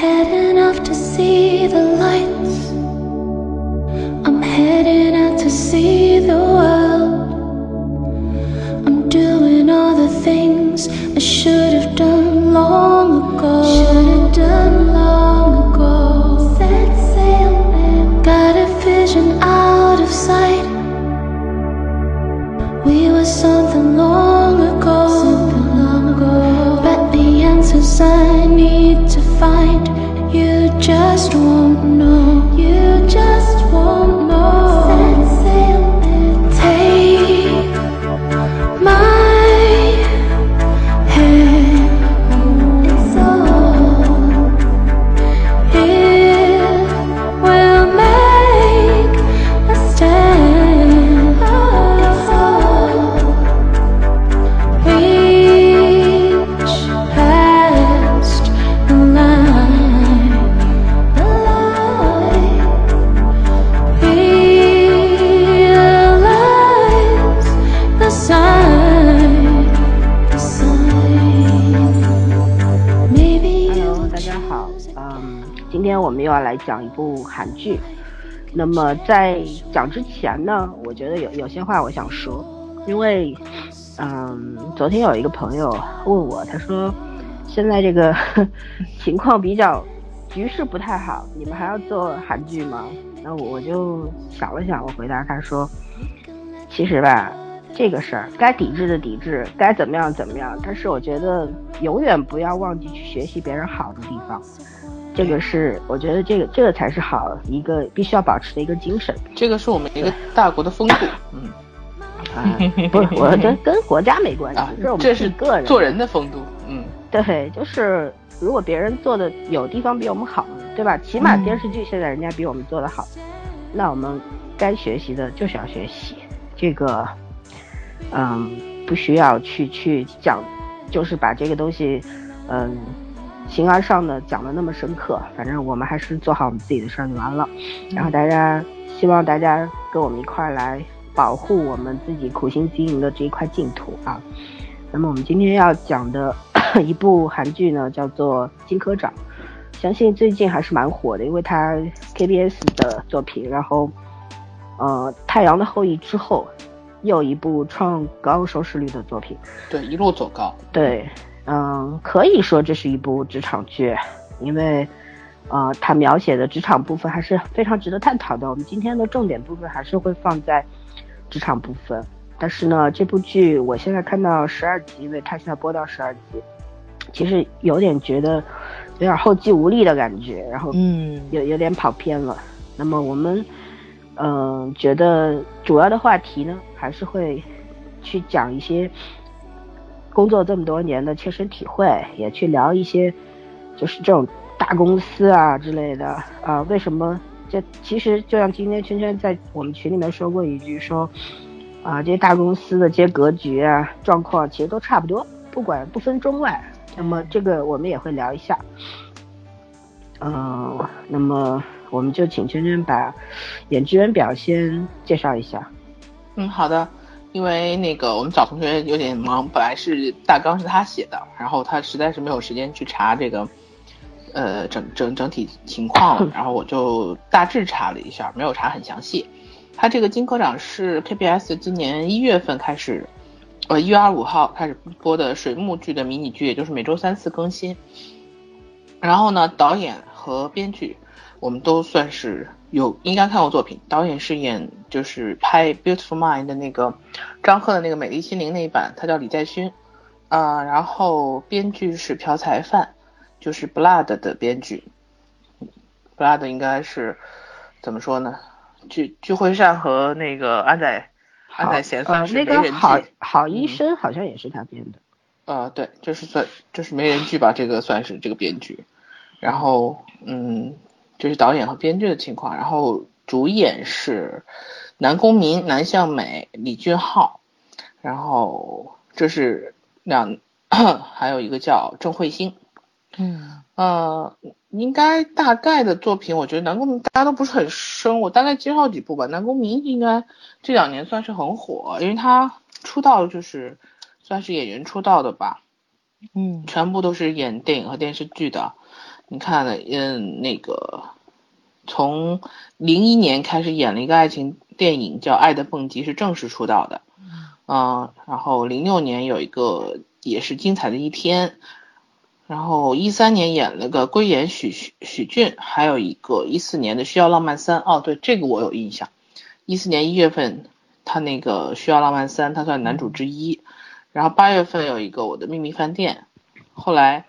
had enough to see 韩剧。那么在讲之前呢，我觉得有有些话我想说，因为，嗯，昨天有一个朋友问我，他说现在这个 情况比较局势不太好，你们还要做韩剧吗？那我我就想了想，我回答他说，其实吧，这个事儿该抵制的抵制，该怎么样怎么样。但是我觉得永远不要忘记去学习别人好的地方，这个是我觉得这个这个才是好一个必须要保持的一个精神这个是我们一个大国的风度，嗯啊。不是，我这跟国家没关系啊，，这是我们这是个人做人的风度，嗯，对，就是如果别人做的有地方比我们好，对吧？起码嗯电视剧现在人家比我们做的好，那我们该学习的就是要学习。这个，嗯，不需要去去讲，就是把这个东西，嗯，形而上的讲的那么深刻。反正我们还是做好我们自己的事儿就完了。然后大家希望大家跟我们一块儿来保护我们自己苦心经营的这一块净土啊。那么我们今天要讲的 一部韩剧呢，叫做《金科长》，相信最近还是蛮火的，因为它 KBS 的作品，然后呃《太阳的后裔》之后，又一部创高收视率的作品。对，一路走高，对，嗯，可以说这是一部职场剧，因为，呃，它描写的职场部分还是非常值得探讨的。我们今天的重点部分还是会放在职场部分。但是呢，这部剧我现在看到十二集，因为它现在播到十二集，其实有点觉得有点后继无力的感觉，然后嗯，有有点跑偏了。那么我们，嗯、觉得主要的话题呢，还是会去讲一些工作这么多年的切身体会，也去聊一些就是这种大公司啊之类的啊、为什么？这其实就像今天圈圈在我们群里面说过一句说，啊，这些大公司的这些格局啊状况其实都差不多，不管不分中外。那么这个我们也会聊一下。嗯、那么我们就请圈圈把演职员表先介绍一下。嗯，好的。因为那个我们找同学有点忙，本来是大纲是他写的，然后他实在是没有时间去查这个，呃，整整整体情况了，然后我就大致查了一下，没有查很详细。他这个金科长是 KBS 今年一月份开始，呃，一月二十五号开始播的水幕剧的迷你剧，也就是每周三次更新。然后呢，导演和编剧我们都算是有应该看过作品。导演是演就是拍《Beautiful Mind》的那个张赫的那个《美丽心灵》那一版，他叫李在勋。啊、然后编剧是朴才范，就是《Blood》的编剧。Blood 应该是怎么说呢？具具惠善和那个安宰安宰贤呃算，是那没人个好。好医嗯生好像也是他编的。呃，对，就是算就是没人剧吧，这个算是这个编剧。然后，嗯，这是导演和编剧的情况。然后主演是南宫珉、南向美、李俊昊。然后这是两，还有一个叫郑慧星。嗯呃，应该大概的作品，我觉得南宫珉大家都不是很深，我大概介绍几部吧。南宫珉应该这两年算是很火，因为他出道就是算是演员出道的吧。嗯全部都是演电影和电视剧的。你看，嗯，那个从零一年开始演了一个爱情电影叫《爱的蹦极》，是正式出道的。嗯，然后零六年有一个也是精彩的一天，然后一三年演了个归演许许许俊，还有一个一四年的《需要浪漫三》。哦，对，这个我有印象。一四年一月份，他那个《需要浪漫三》，他算男主之一。然后八月份有一个《我的秘密饭店》，后来，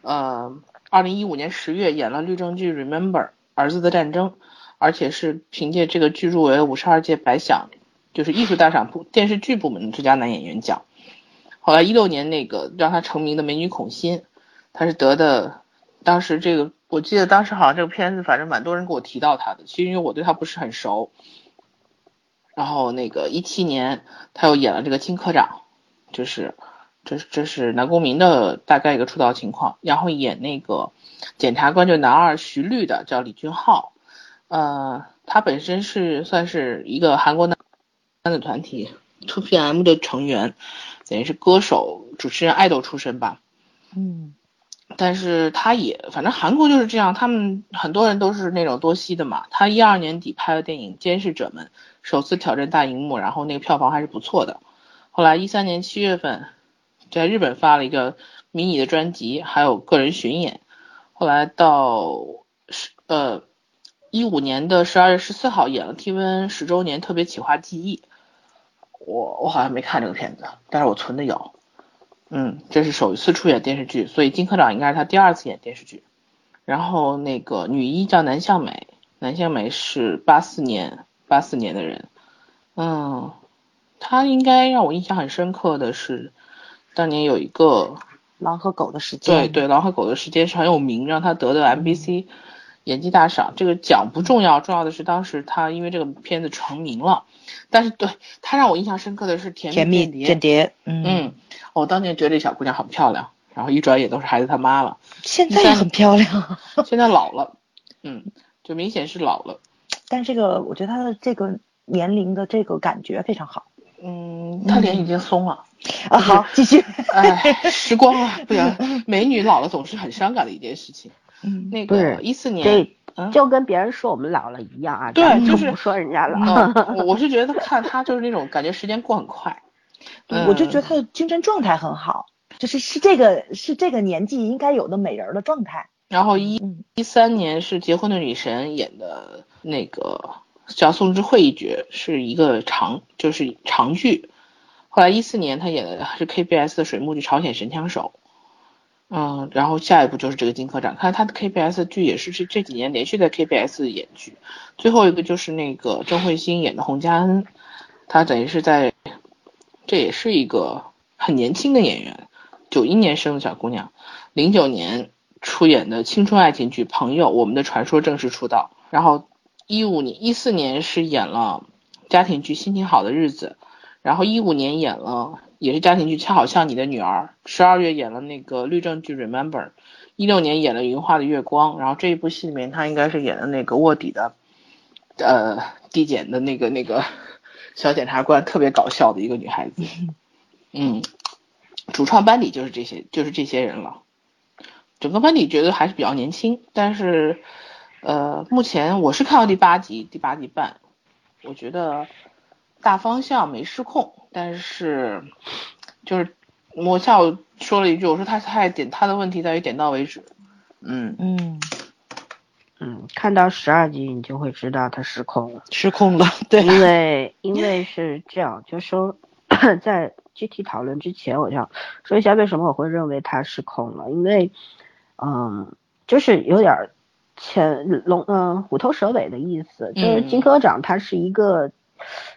呃，二零一五年十月演了律政剧《Remember》儿子的战争，而且是凭借这个剧入围了五十二届百想，就是艺术大赏部电视剧部门的最佳男演员奖。后来一六年那个让他成名的《美女孔欣》，他是得的，当时这个我记得当时好像这个片子，反正蛮多人给我提到他的，其实因为我对他不是很熟。然后那个一七年他又演了这个金科长，就是这是这是南宫珉的大概一个出道情况，然后演那个检察官就男二徐律的叫李俊浩，呃，他本身是算是一个韩国男男子团体 Two PM 的成员，等于是歌手、主持人、爱豆出身吧。嗯但是他也，反正韩国就是这样，他们很多人都是那种多栖的嘛。他一二年底拍的电影《监视者们》，首次挑战大荧幕，然后那个票房还是不错的。后来一三年七月份，在日本发了一个迷你的专辑，还有个人巡演。后来到十呃一五年的十二月十四号演了 TVN 十周年特别企划记忆。我我好像没看这个片子，但是我存的有。嗯，这是首次出演电视剧，所以金科长应该是他第二次演电视剧。然后那个女一叫南向美，南向美是八四年八四年的人，嗯，她应该让我印象很深刻的是，当年有一个狼和狗的时间，对对，狼和狗的时间是很有名，让他得的 MBC 演技大赏。这个奖不重要，重要的是当时他因为这个片子成名了。但是对他让我印象深刻的是《甜甜蜜间间谍，嗯嗯，我当年觉得这小姑娘很漂亮，然后一转眼都是孩子他妈了，现在也很漂亮，现在老了，嗯，就明显是老了。但这个我觉得她的这个年龄的这个感觉非常好嗯，她脸已经松了。啊。好，继续。哎，时光啊，不行，美女老了总是很伤感的一件事情。嗯那个一四年，就跟别人说我们老了一样啊，对就是不说人家老。嗯，我我是觉得看她就是那种感觉时间过很快。嗯我就觉得她的精神状态很好，就是是这个是这个年纪应该有的美人的状态。然后一嗯一三年是结婚的女神演的那个叫宋智慧一角，是一个长就是长剧。后来一四年他演的是 KBS 的水木剧《朝鲜神枪手》，嗯，然后下一部就是这个金科长。看他的 KBS 剧也是这这几年连续在 KBS 演剧。最后一个就是那个郑慧星演的洪嘉恩，她等于是在，这也是一个很年轻的演员，九一年生的小姑娘，零九年出演的青春爱情剧《朋友》，我们的传说正式出道。然后一五年、一四年是演了家庭剧《心情好的日子》，然后一五年演了也是家庭剧《恰好像你的女儿》，十二月演了那个律政剧《Remember》，一六年演了《云画的月光》，然后这一部戏里面她应该是演的那个卧底的，呃，地检的那个那个小检察官，特别搞笑的一个女孩子。嗯，主创班底就是这些，就是这些人了。整个班底觉得还是比较年轻，但是，呃，目前我是看到第八集，第八集半，我觉得大方向没失控，但是就是我下午说了一句，我说他太点他的问题在于点到为止，嗯，嗯，嗯，看到十二集你就会知道他失控了，失控了，对，因为 因为是这样，就说在具体讨论之前，我想说一下为什么我会认为他失控了，因为嗯，就是有点儿潜龙嗯虎头蛇尾的意思，就是嗯。金科长他是一个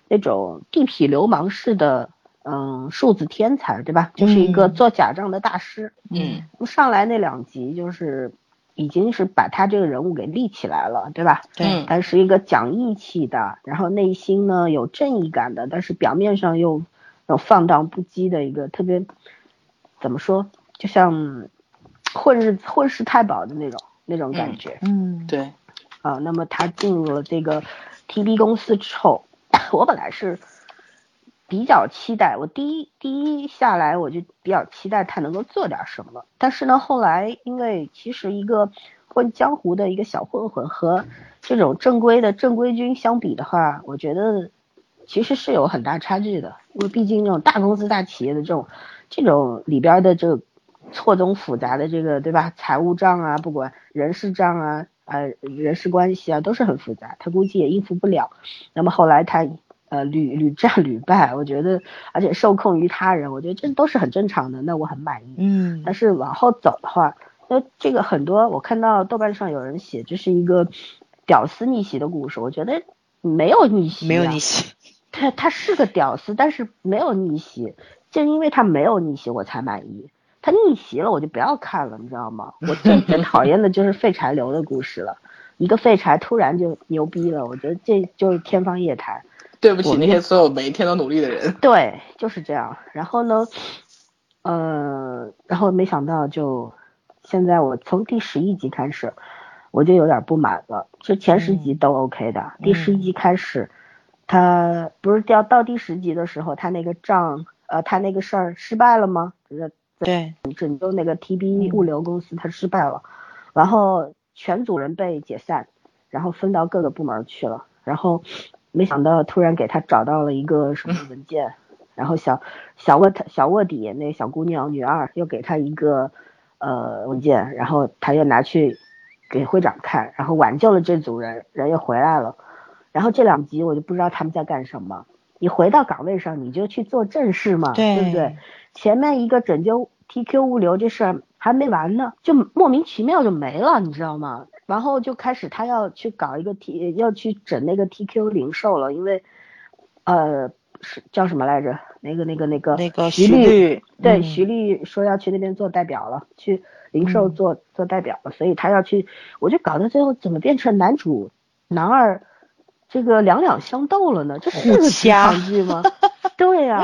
那种地痞流氓式的嗯数字天才，对吧？就是一个嗯。做假账的大师，嗯。上来那两集就是已经是把他这个人物给立起来了，对吧？对嗯。他是一个讲义气的，然后内心呢有正义感的，但是表面上又有放荡不羁的一个特别怎么说，就像混日混世太保的那种那种感觉、嗯，对，啊。那么他进入了这个 TB 公司之后，我本来是比较期待，我第一第一下来我就比较期待他能够做点什么。但是呢，后来因为其实一个混江湖的一个小混混和这种正规的正规军相比的话，我觉得其实是有很大差距的。因为毕竟这种大公司大企业的这种这种里边的这个错综复杂的这个对吧，财务账啊，不管人事账啊，呃人事关系啊，都是很复杂，他估计也应付不了。那么后来他。呃，屡屡战屡败，我觉得，而且受控于他人，我觉得这都是很正常的。那我很满意。嗯，但是往后走的话，那这个很多，我看到豆瓣上有人写，这是一个屌丝逆袭的故事。我觉得没有逆袭，没有逆袭。他他是个屌丝，但是没有逆袭，正因为他没有逆袭，我才满意。他逆袭了，我就不要看了，你知道吗？我最 最讨厌的就是废柴流的故事了。一个废柴突然就牛逼了，我觉得这就是天方夜谭。对不起那些所有每一天都努力的人。对，就是这样。然后呢，呃，然后没想到就现在我从第十一集开始，我就有点不满了。就前十集都 OK 的，第十一集开始，他不是掉到第十集的时候，他那个账，呃，他那个事儿失败了吗？对，拯救那个 TB 物流公司，他失败了，然后全组人被解散，然后分到各个部门去了，然后。没想到突然给他找到了一个什么文件，然后小小卧小卧底那小姑娘女二又给他一个呃文件，然后他又拿去给会长看，然后挽救了这组人，人又回来了。然后这两集我就不知道他们在干什么。你回到岗位上你就去做正事嘛，对不对？前面一个拯救 TQ 物流这事儿还没完呢，就莫名其妙就没了，你知道吗？然后就开始他要去搞一个 T，要去整那个 TQ 零售了，因为，呃，是叫什么来着？那个那个那个那个徐律，对，徐律说要去那边做代表了，去零售做做代表了，所以他要去，我就搞到最后怎么变成男主男二这个两两相斗了呢？这是个职场剧吗？对呀。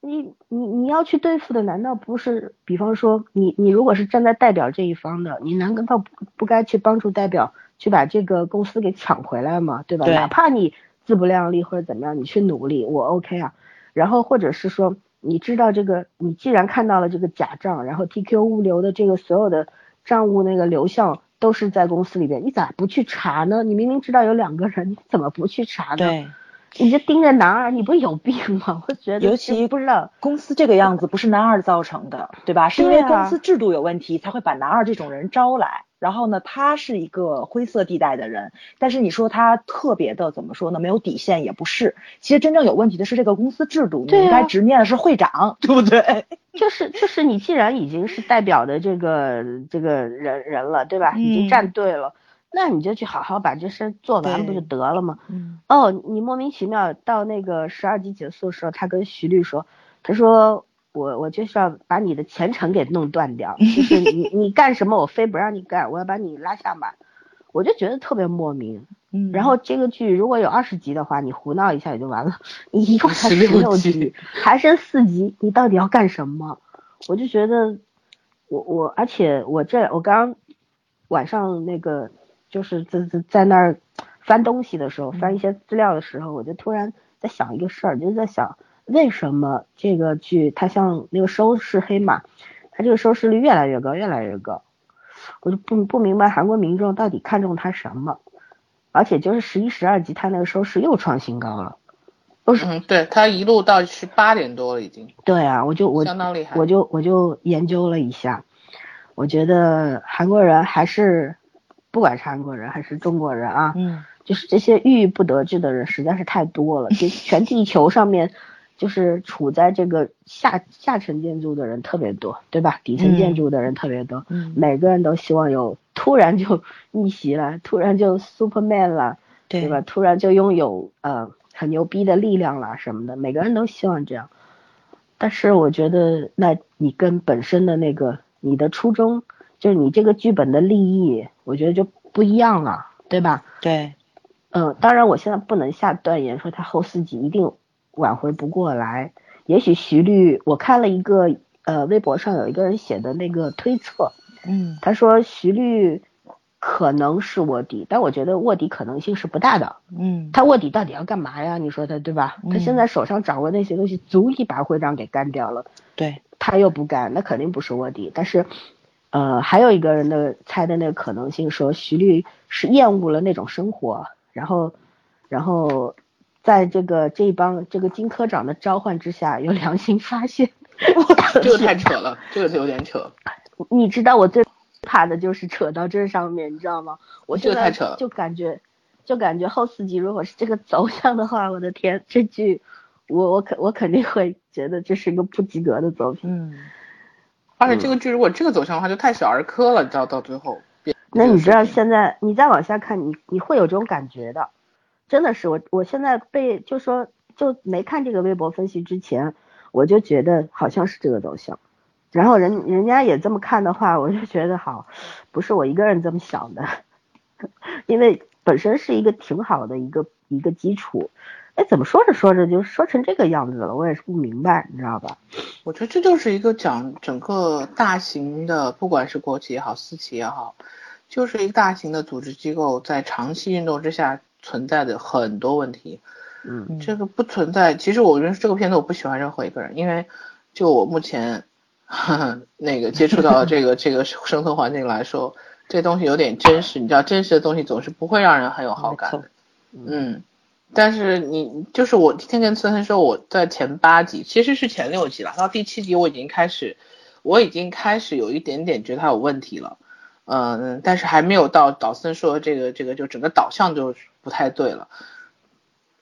你你你要去对付的难道不是？比方说你你如果是站在代表这一方的，你难道不不该去帮助代表去把这个公司给抢回来吗？对吧？哪怕你自不量力或者怎么样，你去努力，我 OK 啊。然后或者是说，你知道这个，你既然看到了这个假账，然后 TQ 物流的这个所有的账务那个流向都是在公司里边，你咋不去查呢？你明明知道有两个人，你怎么不去查呢？对。你就盯着男二，你不有病吗？我觉得，尤其不知道公司这个样子不是男二造成的，对吧？是因为公司制度有问题，才会把男二这种人招来。然后呢，他是一个灰色地带的人，但是你说他特别的怎么说呢？没有底线也不是。其实真正有问题的是这个公司制度，你应该直面的是会长，对不对？就是就是你既然已经是代表的这个这个人人了，对吧？已经站队了。那你就去好好把这事做完不就得了吗？嗯。哦，你莫名其妙到那个十二集结束的时候，他跟徐律说，他说我我就是要把你的前程给弄断掉，就是你 你干什么我非不让你干，我要把你拉下马，我就觉得特别莫名。嗯。然后这个剧如果有二十集的话，你胡闹一下也就完了。你一共才十六集，还剩四集，你到底要干什么？我就觉得，我我而且我这我刚晚上那个。就是在在在那儿翻东西的时候，翻一些资料的时候，我就突然在想一个事儿，就是在想为什么这个剧它像那个收视黑马，它这个收视率越来越高，越来越高，我就不不明白韩国民众到底看中它什么，而且就是十一十二集它那个收视又创新高了，不是，嗯，对，它一路到十八点多了已经。对啊，我就我相当厉害，我就我就研究了一下，我觉得韩国人还是。不管是韩国人还是中国人啊，嗯，就是这些郁郁不得志的人实在是太多了。就全地球上面，就是处在这个下下层建筑的人特别多，对吧？底层建筑的人特别多，嗯，每个人都希望有突然就逆袭了，突然就 Superman 了，对吧？突然就拥有呃很牛逼的力量了什么的，每个人都希望这样。但是我觉得，那你跟本身的那个你的初衷。就是你这个剧本的立意，我觉得就不一样了，对吧？对，嗯，当然我现在不能下断言说他后四集一定挽回不过来。也许徐律，我看了一个呃微博上有一个人写的那个推测，嗯，他说徐律可能是卧底，但我觉得卧底可能性是不大的。嗯，他卧底到底要干嘛呀？你说他对吧？他现在手上掌握那些东西，足以把会长给干掉了。对，他又不干，那肯定不是卧底。但是，呃，还有一个人的猜的那个可能性，说徐律是厌恶了那种生活，然后，然后，在这个这帮这个金科长的召唤之下，有良心发现。这个太扯了，这个有点扯。你知道我最怕的就是扯到这上面，你知道吗？我这个太扯了，就感觉，就感觉后四集如果是这个走向的话，我的天，这剧我我肯我肯定会觉得这是一个不及格的作品。嗯，而且这个剧如果这个走向的话，就太小儿科了，你知道到最后。那你知道现在你再往下看，你你会有这种感觉的，真的是我我现在被就说就没看这个微博分析之前。我就觉得好像是这个走向，然后人人家也这么看的话，我就觉得好，不是我一个人这么想的，因为本身是一个挺好的一个一个基础，哎，怎么说着说着就说成这个样子了？我也是不明白，你知道吧？我觉得这就是一个讲整个大型的，不管是国企也好，私企也好，就是一个大型的组织机构在长期运动之下存在的很多问题。嗯，这个不存在。其实我认识这个片子，我不喜欢任何一个人，因为就我目前那个接触到这个 这个生存环境来说，这东西有点真实。你知道，真实的东西总是不会让人很有好感的。嗯，但是你就是我今天跟孙森说，我在前八集，其实是前六集了，到第七集我已经开始，我已经开始有一点点觉得他有问题了。嗯，但是还没有到导森说这个这个就整个导向就不太对了。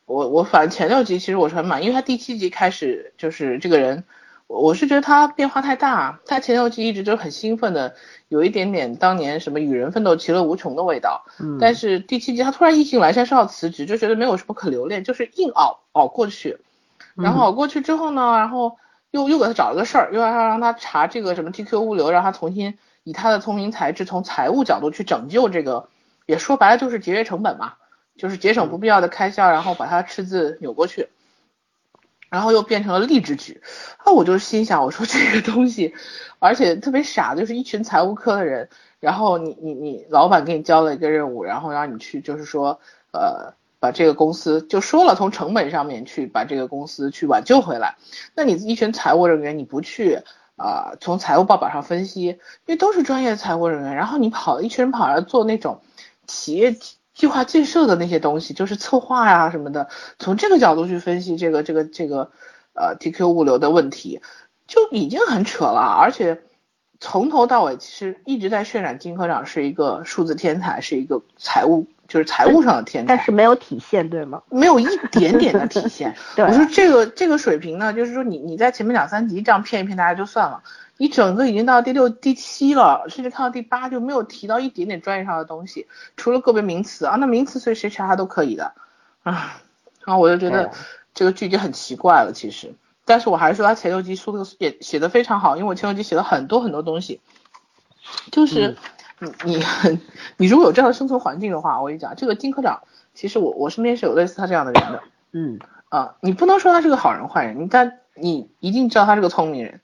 我我反正前六集其实我是很满意，因为他第七集开始就是这个人，我我是觉得他变化太大，他前六集一直就很兴奋的，有一点点当年什么与人奋斗其乐无穷的味道，嗯，但是第七集他突然意兴阑珊，是要辞职，就觉得没有什么可留恋，就是硬熬熬过去，然后熬过去之后呢，然后又又给他找了个事儿，又要让他查这个什么 TQ 物流，让他重新以他的聪明才智从财务角度去拯救这个，也说白了就是节约成本嘛。就是节省不必要的开销，然后把它赤字扭过去，然后又变成了励志剧，那，我就心想，我说这个东西，而且特别傻，就是一群财务科的人，然后你你你老板给你交了一个任务，然后让你去，就是说，呃，把这个公司就说了从成本上面去把这个公司去挽救回来，那你一群财务人员你不去啊，从财务报表上分析，因为都是专业财务人员，然后你跑一群人跑来做那种企业。计划建设的那些东西，就是策划呀什么的，从这个角度去分析这个这个这个呃 TQ 物流的问题，就已经很扯了。而且从头到尾其实一直在渲染金科长是一个数字天才，是一个财务就是财务上的天才，但是没有体现对吗？没有一点点的体现。我说这个这个水平呢，就是说你你在前面两三集这样骗一骗大家就算了。你整个已经到第六、第七了，甚至看到第八就没有提到一点点专业上的东西，除了个别名词啊，那名词随谁查他都可以的啊。然后我就觉得这个剧就很奇怪了，其实，但是我还是说他前六集说的也写的非常好，因为我前六集写了很多很多东西，就是你你 你如果有这样的生存环境的话，我跟你讲，这个金科长其实我我身边是有类似他这样的人的，嗯啊，你不能说他是个好人坏人，你但你一定知道他是个聪明人。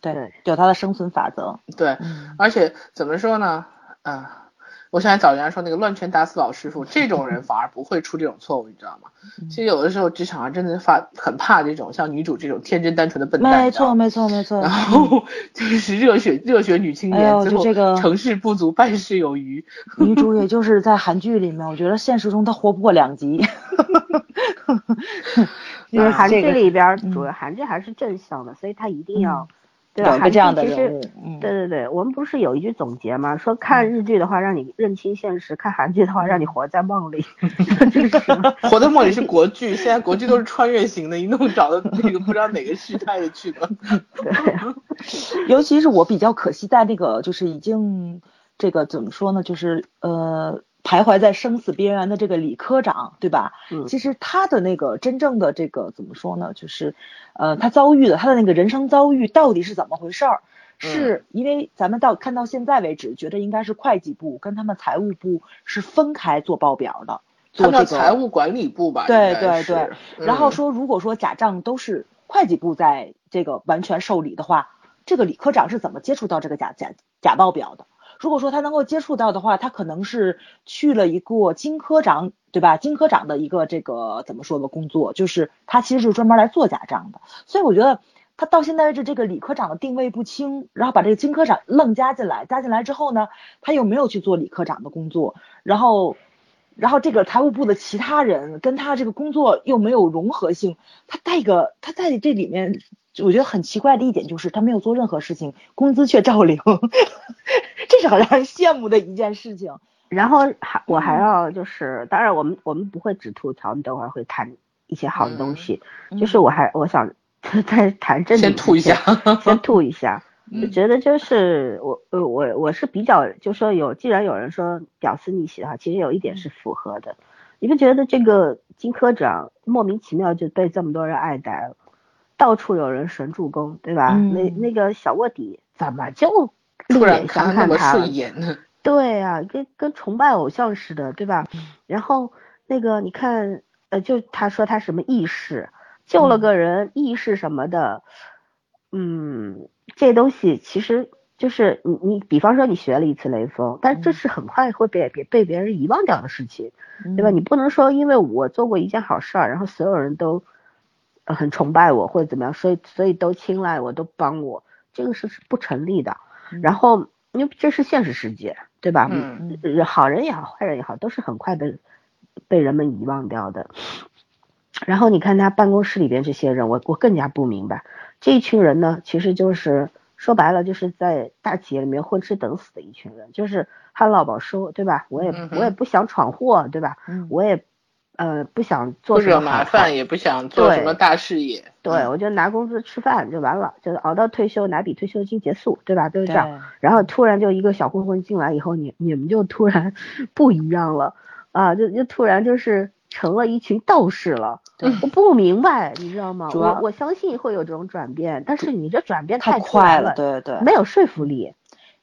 对，有他的生存法则。对，而且怎么说呢？嗯，我现在找人家说那个乱拳打死老师傅，这种人反而不会出这种错误，你知道吗？其实有的时候职场上真的发很怕这种像女主这种天真单纯的笨蛋。没错，没错，没错。然后就是 热血热血女青年，最后这个成事不足败事有余。女主也就是在韩剧里面，我觉得现实中她活不过两集。因为韩剧里边主要韩剧还是正向的，所以她一定要。对吧？这样的人物，对对对，我们不是有一句总结吗？说看日剧的话让你认清现实，看韩剧的话让你活在梦里。活在梦里是国剧，现在国剧都是穿越型的，一弄找的那个不知道哪个续太的剧了。对，尤其是我比较可惜在那个就是已经这个怎么说呢？就是呃。徘徊在生死边缘的这个李科长，对吧？嗯，其实他的那个真正的这个怎么说呢？就是，呃，他遭遇的他的那个人生遭遇到底是怎么回事儿？是因为咱们到看到现在为止，觉得应该是会计部跟他们财务部是分开做报表的，做这个财务管理部吧？对对对。然后说，如果说假账都是会计部在这个完全受理的话，这个李科长是怎么接触到这个假假假报表的？如果说他能够接触到的话，他可能是去了一个金科长，对吧？金科长的一个这个怎么说的工作，就是他其实是专门来做假账的。所以我觉得他到现在为止，这个李科长的定位不清，然后把这个金科长愣加进来，加进来之后呢，他又没有去做李科长的工作，然后。然后这个财务部的其他人跟他这个工作又没有融合性，他带个他在这里面，我觉得很奇怪的一点就是他没有做任何事情，工资却照领，这是很让人羡慕的一件事情。然后还我还要就是，当然我们我们不会只吐槽，你等会儿会谈一些好的东西，就是我还我想再谈正先吐一下，先吐一下。就觉得就是我呃我我是比较就说有既然有人说屌丝逆袭的话，其实有一点是符合的。你不觉得这个金科长莫名其妙就被这么多人爱戴了，到处有人神助攻，对吧？那那个小卧底怎么就突然看那么顺眼呢？对啊，跟跟崇拜偶像似的，对吧？然后那个你看呃，就他说他什么意识救了个人，意识什么的，嗯。这东西其实就是你你比方说你学了一次雷锋，但这是很快会被别被别人遗忘掉的事情，对吧？你不能说因为我做过一件好事儿，然后所有人都很崇拜我或者怎么样，所以所以都青睐我，都帮我，这个是不成立的。然后因为这是现实世界，对吧？嗯，好人也好，坏人也好，都是很快的被人们遗忘掉的。然后你看他办公室里边这些人，我我更加不明白。这一群人呢，其实就是说白了，就是在大企业里面混吃等死的一群人，就是旱涝保收，对吧？我也我也不想闯祸，对吧？我也呃不想做什么麻 烦，也不想做什么大事业。对，我就拿工资吃饭就完了，就熬到退休拿笔退休金结束，对吧？就是这样。然后突然就一个小混混进来以后，你你们就突然 不一样了啊！就就突然就是。成了一群道士了，我不明白，你知道吗？我我相信会有这种转变，但是你这转变太快了，对对，没有说服力。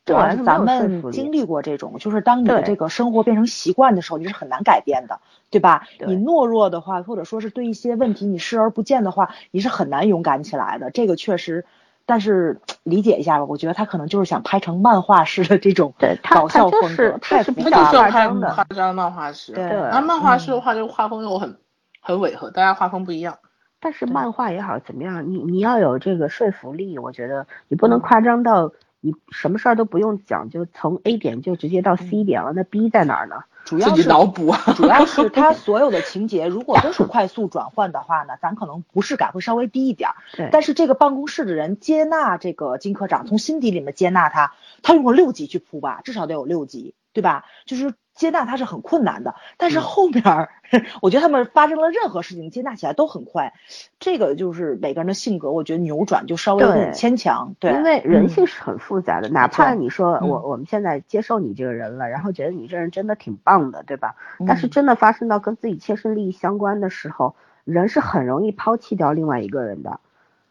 主要是咱们经历过这种，就是当你的这个生活变成习惯的时候，你是很难改变的，对吧？你懦弱的话，或者说是对一些问题你视而不见的话，你是很难勇敢起来的。这个确实。但是理解一下吧，我觉得他可能就是想拍成漫画式的这种搞笑风格，太比较夸张的夸张漫画式。对，那漫画式的话，这个画风又很很违和，大家画风不一样。但是漫画也好怎么样，你你要有这个说服力，我觉得你不能夸张到你什么事儿都不用讲，就从 A 点就直接到 C 点了，那 B 在哪儿呢？主要是脑补，主要是他 所有的情节，如果都是快速转换的话呢，咱可能不适感会稍微低一点。对，但是这个办公室的人接纳这个金科长，从心底里面接纳他，他用了六集去铺吧，至少得有六集，对吧？就是。接纳他是很困难的，但是后面 我觉得他们发生了任何事情，接纳起来都很快。这个就是每个人的性格，我觉得扭转就稍微有点牵强。对，因为人性是很复杂的，哪怕你说我我们现在接受你这个人了，然后觉得你这人真的挺棒的，对吧？但是真的发生到跟自己切身利益相关的时候，人是很容易抛弃掉另外一个人的，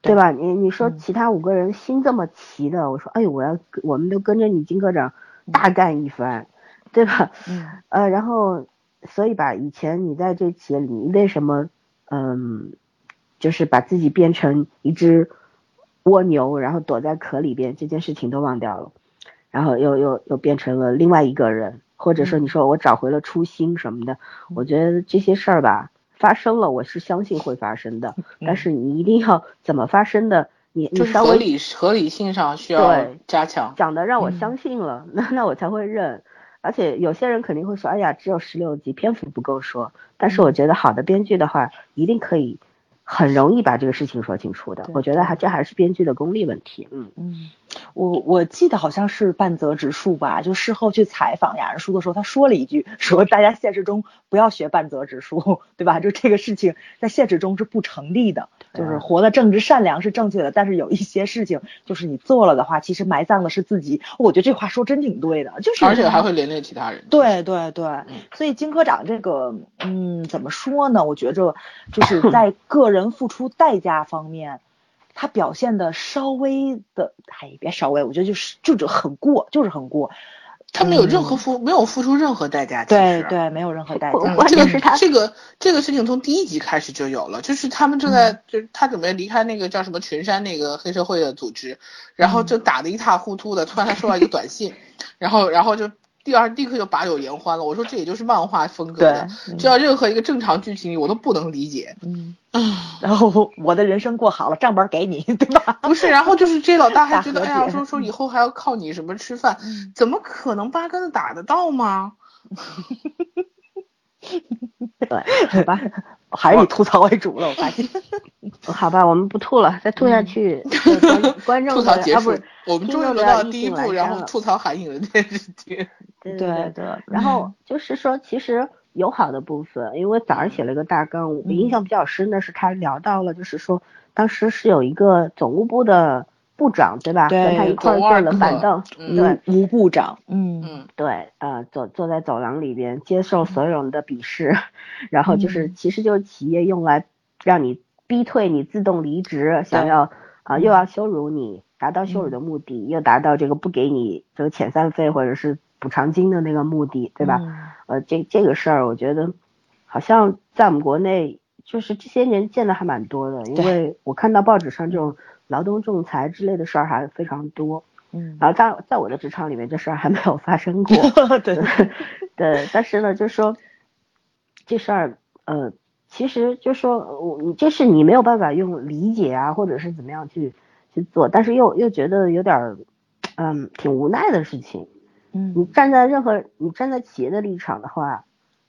对吧？你你说其他五个人心这么齐的，我说哎呦，我要我们都跟着你金科长大干一番。对吧？嗯，呃，然后，所以吧，以前你在这企业里，你为什么，嗯，就是把自己变成一只蜗牛，然后躲在壳里边，这件事情都忘掉了，然后又又又变成了另外一个人，或者说你说我找回了初心什么的，我觉得这些事儿吧，发生了，我是相信会发生的，但是你一定要怎么发生的，你你稍微合理合理性上需要加强，讲的让我相信了，那那我才会认。而且有些人肯定会说，哎呀，只有十六集，篇幅不够说。但是我觉得好的编剧的话，一定可以很容易把这个事情说清楚的。我觉得还这还是编剧的功力问题。嗯嗯，我我记得好像是半泽直树吧，就事后去采访雅人书的时候，他说了一句，说大家现实中不要学半泽直树，对吧？就这个事情在现实中是不成立的。就是活的正直善良是正确的，但是有一些事情，就是你做了的话，其实埋葬的是自己。我觉得这话说真挺对的，就是而且还会连累其他人。对对对，所以金科长这个，嗯，怎么说呢？我觉着就是 在个人付出代价方面，他表现的稍微的，哎，别稍微，我觉得就是就是很过，就是很过。他没有任何付，没有付出任何代价。对对，没有任何代价。关键是他这个这个事情从第一集开始就有了，就是他们正在，就是他准备离开那个叫什么群山那个黑社会的组织，然后就打得一塌糊涂的。突然他收到一个短信，然后然后就。第二立刻就把酒言欢了。我说这也就是漫画风格的，这要任何一个正常剧情里我都不能理解。嗯然后我的人生过好了，账本给你，对吧？不是，然后就是这老大还觉得，哎呀，说说以后还要靠你什么吃饭，怎么可能八竿子打得到吗？对，好吧，还是以吐槽为主了，我发现。好吧，我们不吐了，再吐下去，观众吐槽结束。我们终于轮到第一部，然后吐槽韩影的电视剧。对对对。然后就是说，其实有好的部分，因为早上写了一个大纲，我印象比较深的是他聊到了，就是说当时是有一个总务部的部长，对吧？跟他一块坐了板凳，对，吴部长，嗯嗯，对，呃，坐坐在走廊里边接受所有人的鄙视，然后就是其实就是企业用来让你。逼退你自动离职，想要啊又要羞辱你，达到羞辱的目的，又达到这个不给你这个遣散费或者是补偿金的那个目的，对吧？呃，这这个事儿，我觉得好像在我们国内就是这些年见的还蛮多的，因为我看到报纸上这种劳动仲裁之类的事儿还非常多。嗯，然后在在我的职场里面，这事儿还没有发生过。对 对，但是呢，就说这事儿，呃。其实就说，我就是你没有办法用理解啊，或者是怎么样去去做，但是又又觉得有点儿，嗯，挺无奈的事情。嗯，你站在任何你站在企业的立场的话，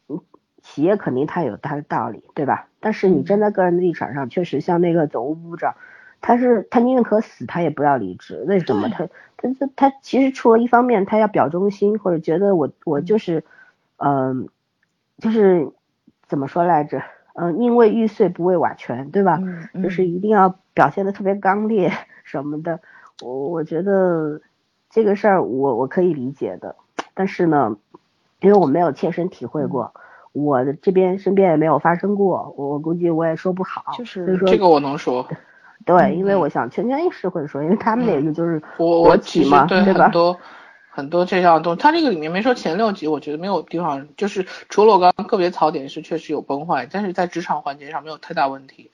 你企业肯定它有它的道理，对吧？但是你站在个人的立场上，确实像那个总务部长，他是他宁可死，他也不要离职。为什么？他他他他其实除了一方面他要表忠心，或者觉得我我就是，嗯，就是怎么说来着？嗯，宁为玉碎不为瓦全，对吧？就是一定要表现的特别刚烈 什么的。我我觉得这个事儿我我可以理解的，但是呢，因为我没有切身体会过，我的这边身边也没有发生过，我估计我也说不好。就是这个我能说。对，因为我想全权是会说，因为他们那个就是国企嘛，对吧？很多这样东西，它这个里面没说前六集，我觉得没有地方，就是除了我刚刚个别槽点是确实有崩坏，但是在职场环节上没有太大问题。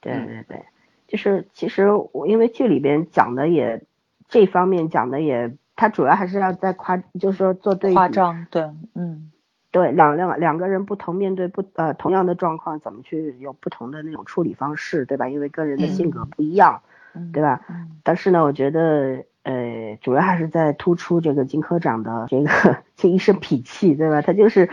对对对，就是其实我因为剧里边讲的也这方面讲的也，它主要还是要在夸，就是说做对夸张，对，嗯，对，两两两个人不同面对不呃同样的状况，怎么去有不同的那种处理方式，对吧？因为个人的性格不一样，对吧？但是呢，我觉得。呃，主要还是在突出这个金科长的这个 这一身痞气，对吧？他就是，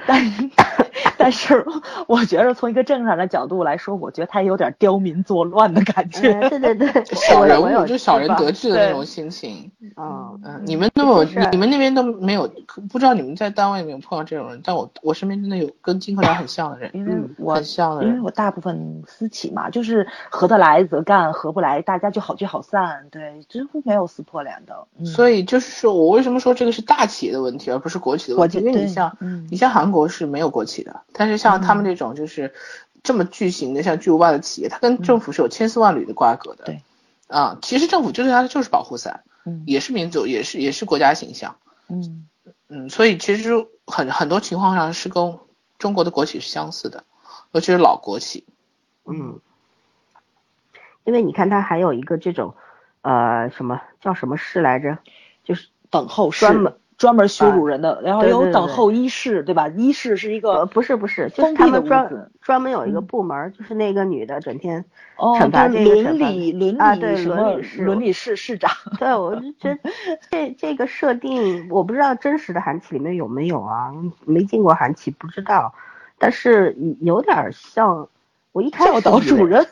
但但是我觉得从一个正常的角度来说，我觉得他有点刁民作乱的感觉。对对对，小人物就小人得志的那种心情。嗯嗯，你们都有，你们那边都没有，不知道你们在单位有没有碰到这种人？但我我身边真的有跟金科长很像的人，因为我很像的人，因为我大部分私企嘛，就是合得来则干，合不来大家就好聚好散，对，几乎没有撕破脸的。所以就是说我为什么说这个是大企业的问题，而不是国企的问题？因为你像，你像韩国是没有国企的，但是像他们这种就是这么巨型的，像巨无霸的企业，它跟政府是有千丝万缕的瓜葛的。对，啊，其实政府就是它就是保护伞，嗯，也是民族，也是也是国家形象，嗯嗯，所以其实很很多情况上是跟中国的国企是相似的，尤其是老国企，嗯，因为你看它还有一个这种。呃，什么叫什么市来着？就是等候室，专门专门羞辱人的，然后有等候医室，对吧？医室是一个不是不是，就是他们专专门有一个部门，就是那个女的整天惩罚这个伦理伦理什么伦理室室长。对，我就觉得 这这个设定，我不知道真实的韩企里面有没有啊？没进过韩企不知道，但是有点像我一开始教导主任。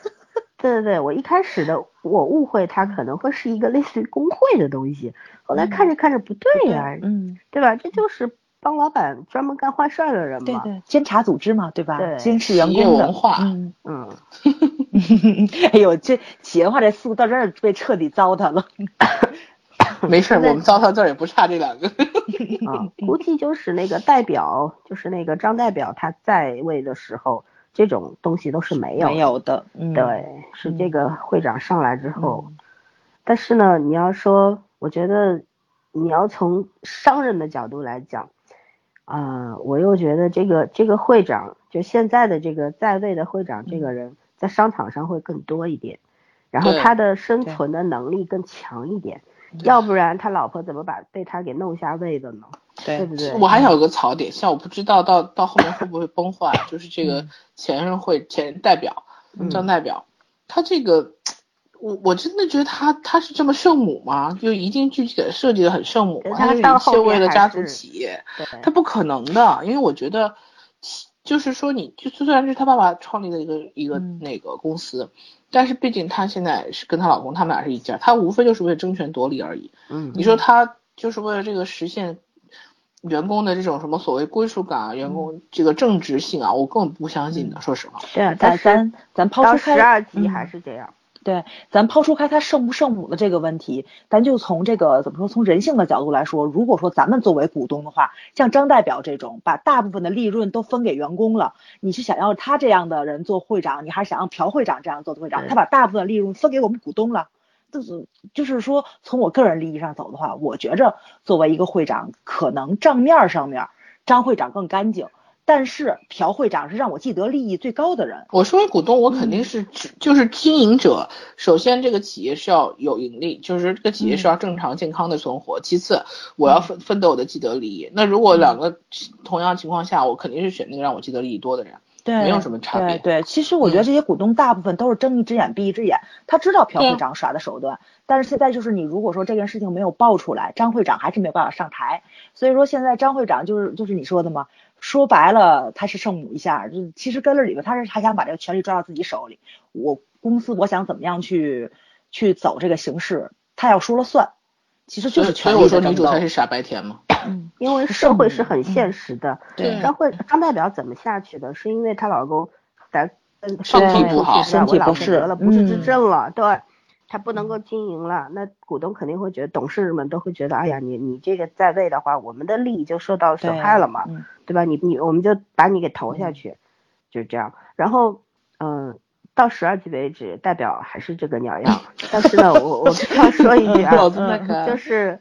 对对对，我一开始的我误会它可能会是一个类似于工会的东西，后来看着看着不对呀，嗯，对吧？这就是帮老板专门干坏事的人嘛，对对，监察组织嘛，对吧？对，监视员工的，嗯嗯，哎呦，这企业化这四个到这儿被彻底糟蹋了。没事，我们糟蹋字儿也不差这两个。啊，估计就是那个代表，就是那个张代表他在位的时候。这种东西都是没有没有的，对，是这个会长上来之后，但是呢，你要说，我觉得你要从商人的角度来讲，啊，我又觉得这个这个会长，就现在的这个在位的会长这个人，在商场上会更多一点，然后他的生存的能力更强一点，要不然他老婆怎么把被他给弄下位的呢？对不对？我还想有个槽点，像我不知道到到后面会不会崩坏，就是这个前任会前代表嗯张代表，他这个我我真的觉得他他是这么圣母吗？就一定具体的设计的很圣母吗？他是为了家族企业，他不可能的，因为我觉得，就是说你就虽然是他爸爸创立的一个一个嗯那个公司，但是毕竟他现在是跟她老公他们俩是一家，他无非就是为了争权夺利而已。嗯，你说他就是为了这个实现员工的这种什么所谓归属感啊，员嗯工这个正直性啊，我根本不相信的，说实话。对啊，咱咱咱抛出开十二集嗯还是这样。对，咱抛出开他圣不圣母的这个问题，咱就从这个怎么说，从人性的角度来说，如果说咱们作为股东的话，像张代表这种把大部分的利润都分给员工了，你是想要他这样的人做会长，你还是想要朴会长这样做的会长？他把大部分利润分给我们股东了，就是就是说，从我个人利益上走的话，我觉着作为一个会长，可能账面上面张会长更干净，但是朴会长是让我既得利益最高的人。我身为股东，我肯嗯定是只就是经营者。首先，这个企业是要有盈利，就是这个企业嗯是要正常健康的存活。其次，我要奋奋斗我的既得利益。那如果两个同样情况下，我肯定是选那个让我既得利益多的人。对，没有什么差别对对，其实我觉得嗯。这些股东大部分都是睁一只眼闭一只眼，他知道朴会长耍的手段，但是现在就是你如果说这件事情没有爆出来，张会长还是没有办法上台，所以说现在张会长就是就是你说的嘛，说白了他是圣母一下，就其实根儿里边他是还想把这个权力抓到自己手里，我公司我想怎么样去去走这个形式，他要说了算，其实就，是权力所以我说女主才是傻白甜嘛。嗯因为社会是很现实的。对张慧张代表怎么下去的？是因为她老公在跟身体不好身体不适得了不治之嗯症了，对，她不能够经营了。那股东肯定会觉得，董事们都会觉得，哎呀，你你这个在位的话，我们的利益就受到损害了嘛，嗯对吧？你你我们就把你给投下去，就是这样。然后，嗯、到十二级为止，代表还是这个鸟样。但是呢，我我必须要说一句啊，就是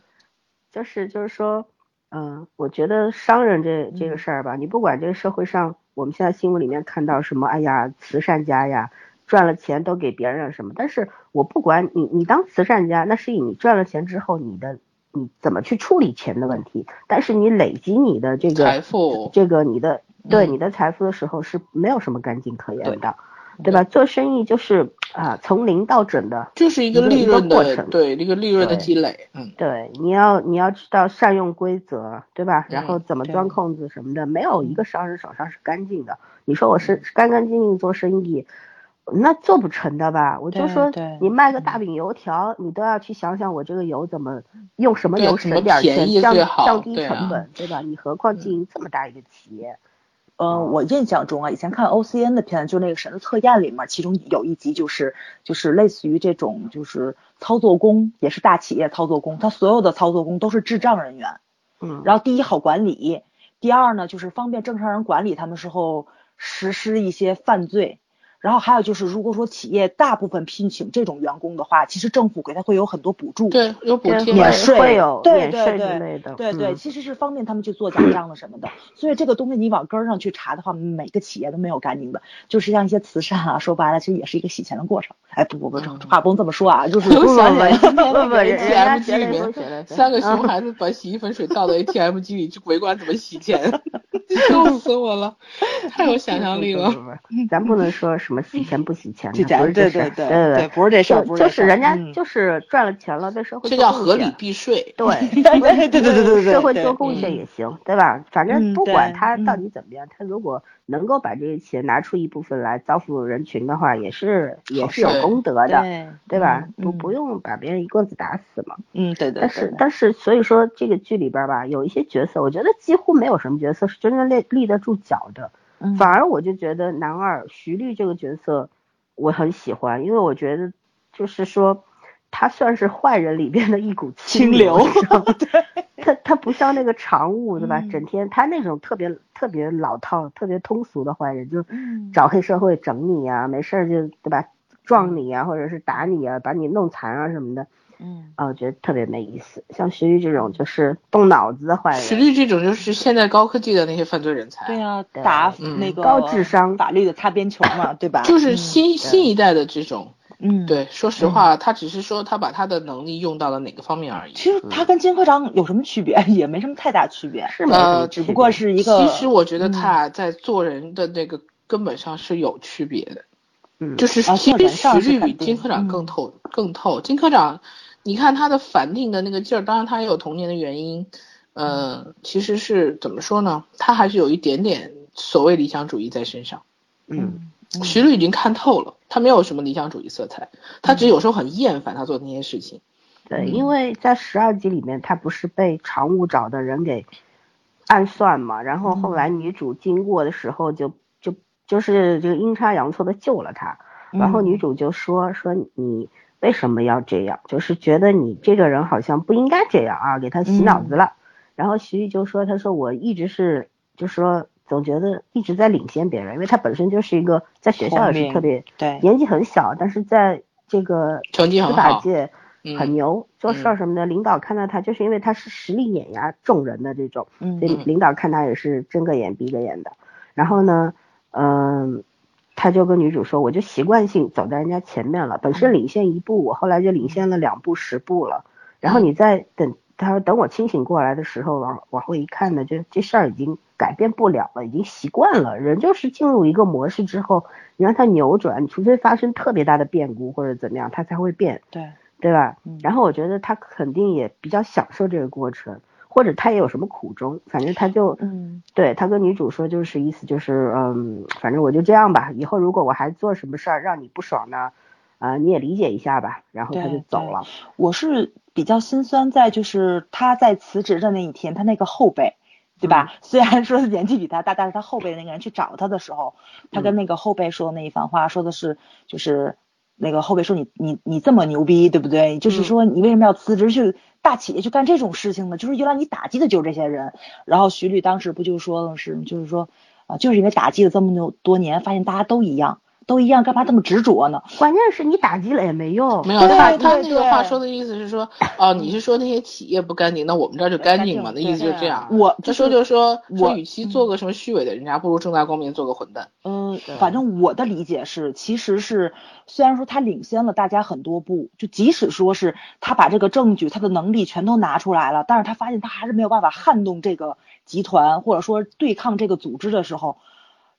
就是就是说，嗯，我觉得商人这这个事儿吧，你不管这个社会上我们现在新闻里面看到什么，哎呀，慈善家呀，赚了钱都给别人什么，但是我不管你，你当慈善家，那是以你赚了钱之后你的你怎么去处理钱的问题，但是你累积你的这个财富这个你的对嗯你的财富的时候是没有什么干净可言的，对吧？做生意就是啊，从零到整的，就是一个利润的，过程对一个利润的积累。嗯，对，你要你要知道善用规则，对吧？然后怎么钻空子什么的，没有一个商人手上是干净的。你说我是干干净净做生意，那做不成的吧？我就说你卖个大饼油条，你都要去想想我这个油怎么用什么油省点便钱，降降低成本，对吧？你何况经营这么大一个企业，呃，我印象中啊，以前看 OCN 的片，就那个神的测验里面，其中有一集就是就是类似于这种就是操作工，也是大企业操作工，他所有的操作工都是智障人员。嗯，然后第一好管理，第二呢就是方便正常人管理他们时候实施一些犯罪。然后还有就是，如果说企业大部分聘请这种员工的话，其实政府给他会有很多补助。对，有补贴，免税会有对对免税之对类的，对对，嗯其实是方便他们去做假账的什么的。所以这个东西你往根儿上去查的话，每个企业都没有干净的。就是像一些慈善啊，说白了，其实也是一个洗钱的过程。哎，不不不，嗯话不能这么说啊，就是 我又想起来 ATM 机里面不觉得三个熊嗯孩子把洗衣粉水倒到 ATM 机里去围观怎么洗钱，笑死我了，太有想象力了。咱不能说什么洗钱不洗钱的，不是这对对对对，不是这事儿，就是是人家嗯就是赚了钱了，对社会这叫合理避税。对对对对对对对社会对做贡献嗯也行，对吧？反正嗯不管他到嗯底怎么样，他如果能够把这些钱拿出一部分来造福人群的话，也是也是有功德的，对对吧？嗯不不用把别人一棍子打死嘛。嗯，对对，但是但是，所以说这个剧里边吧，有一些角色，我觉得几乎没有什么角色是真正立立得住脚的。嗯。反而我就觉得男二徐律这个角色我很喜欢，因为我觉得就是说他算是坏人里边的一股清流，他他不像那个常务对吧？嗯。整天他那种特别特别老套、特别通俗的坏人，就嗯。找黑社会整你啊，没事儿就对吧？撞你啊，或者是打你啊，把你弄残啊什么的。嗯，啊，我觉得特别没意思。像徐律这种就是动脑子的坏人，徐律这种就是现在高科技的那些犯罪人才，对啊，对打嗯那个高智商法律的擦边球嘛，对吧？就是新新一代的这种。嗯，。对，说实话，他只是说他把他的能力用到了哪个方面而已。其实他跟金科长有什么区别？也没什么太大区别，是吗呃只不过是一个。其实我觉得他俩在做人的那个根本上是有区别的，嗯，就是啊其实徐律比金科长嗯更透更透。金科长，你看他的反定的那个劲儿，当然他也有童年的原因，呃，其实是怎么说呢？他还是有一点点所谓理想主义在身上。嗯徐律已经看透了，他没有什么理想主义色彩，他只有时候很厌烦他做的那些事情。对，因为在十二集里面，他不是被常务找的人给暗算嘛，然后后来女主经过的时候就就就是这个阴差阳错的救了他，然后女主就说说你为什么要这样，就是觉得你这个人好像不应该这样啊，给他洗脑子了。然后徐玉就说，他说我一直是就说总觉得一直在领先别人，因为他本身就是一个在学校也是特别对。年纪很小，但是在这个司成绩很好法界嗯。很牛，做事儿什么的，领导看到他就是因为他是实力碾压众人的这种，嗯所以领导看他也是睁个眼闭个眼的。然后呢，嗯、他就跟女主说，我就习惯性走在人家前面了，本身领先一步，我后来就领先了两步、十步了。然后你再等，他说等我清醒过来的时候，往往后一看呢，就这事儿已经改变不了了，已经习惯了。人就是进入一个模式之后，你让他扭转，除非发生特别大的变故或者怎么样，他才会变。对，对吧嗯？然后我觉得他肯定也比较享受这个过程，或者他也有什么苦衷，反正他就，嗯，对他跟女主说，就是意思就是，嗯，反正我就这样吧，以后如果我还做什么事儿让你不爽呢，啊、你也理解一下吧，然后他就走了。我是比较心酸在就是他在辞职的那一天，他那个后辈。对吧？虽然说年纪比他大，但是他后辈的那个人去找他的时候，他跟那个后辈说的那一番话，说的是就是那个后辈说你你你这么牛逼，对不对？就是说你为什么要辞职去大企业去干这种事情呢？就是原来你打击的就是这些人。然后徐律当时不就说了是，就是说啊，就是因为打击了这么多多年，发现大家都一样，都一样，干嘛这么执着呢？关键是你打击了也没用，没有，对他他那个话说的意思是说，哦，你是说那些企业不干净，那我们这儿就干净嘛？那意思就是这样。我就说就是说，说我与其做个什么虚伪的人家，不如正大光明做个混蛋。嗯对，反正我的理解是，其实是虽然说他领先了大家很多步，就即使说是他把这个证据、他的能力全都拿出来了，但是他发现他还是没有办法撼动这个集团，或者说对抗这个组织的时候，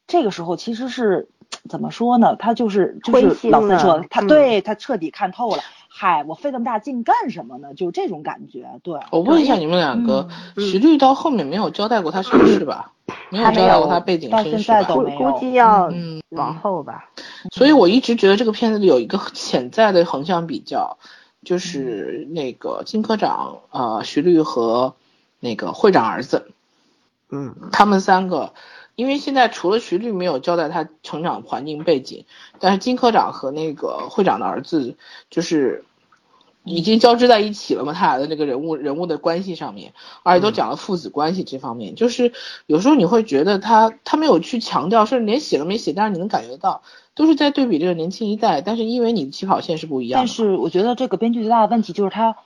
这个时候其实是怎么说呢？他就是就是老三说的，他嗯对他彻底看透了。嗨，我费那么大劲干什么呢？就这种感觉。对，我问一下你们两个，嗯徐律到后面没有交代过他身世吧？没有交代过他背景到身世吧现在都？估没有估计要嗯往后吧。所以我一直觉得这个片子里有一个潜在的横向比较，就是那个金科长呃徐律和那个会长儿子，嗯他们三个，因为现在除了徐律没有交代他成长环境背景，但是金科长和那个会长的儿子就是已经交织在一起了嘛，他俩的那个人物人物的关系上面，而且都讲了父子关系这方面，就是有时候你会觉得他他没有去强调，甚至连写都没写，但是你能感觉到都是在对比这个年轻一代，但是因为你的起跑线是不一样的，但是我觉得这个编剧最大的问题就是他，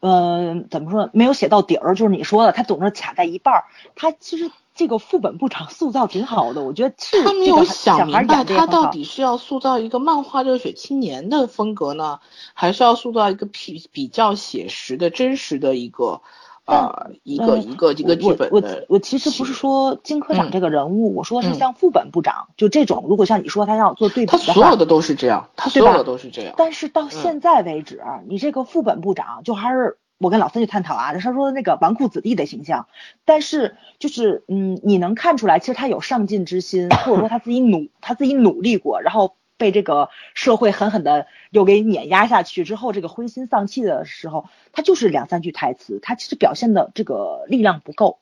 嗯、怎么说？没有写到底儿，就是你说的，他总是卡在一半儿。他其实这个副本部长塑造挺好的，我觉得是他没有想明白他到底是要塑造一个漫画热血青年的风格呢，还是要塑造一个比比较写实的真实的一个呃一个嗯一个一个剧本我的我我其实不是说金科长嗯这个人物，我说是嗯。像副本部长，就这种。如果像你说他要做对比他所有的都是这样，他所有的都是这样。但是到现在为止，你这个副本部长就还是我跟老三去探讨啊，他说那个纨绔子弟的形象，但是就是嗯，你能看出来，其实他有上进之心，或者说他自己努他自己努力过，然后被这个社会狠狠的又给碾压下去之后，这个灰心丧气的时候，他就是两三句台词，他其实表现的这个力量不够，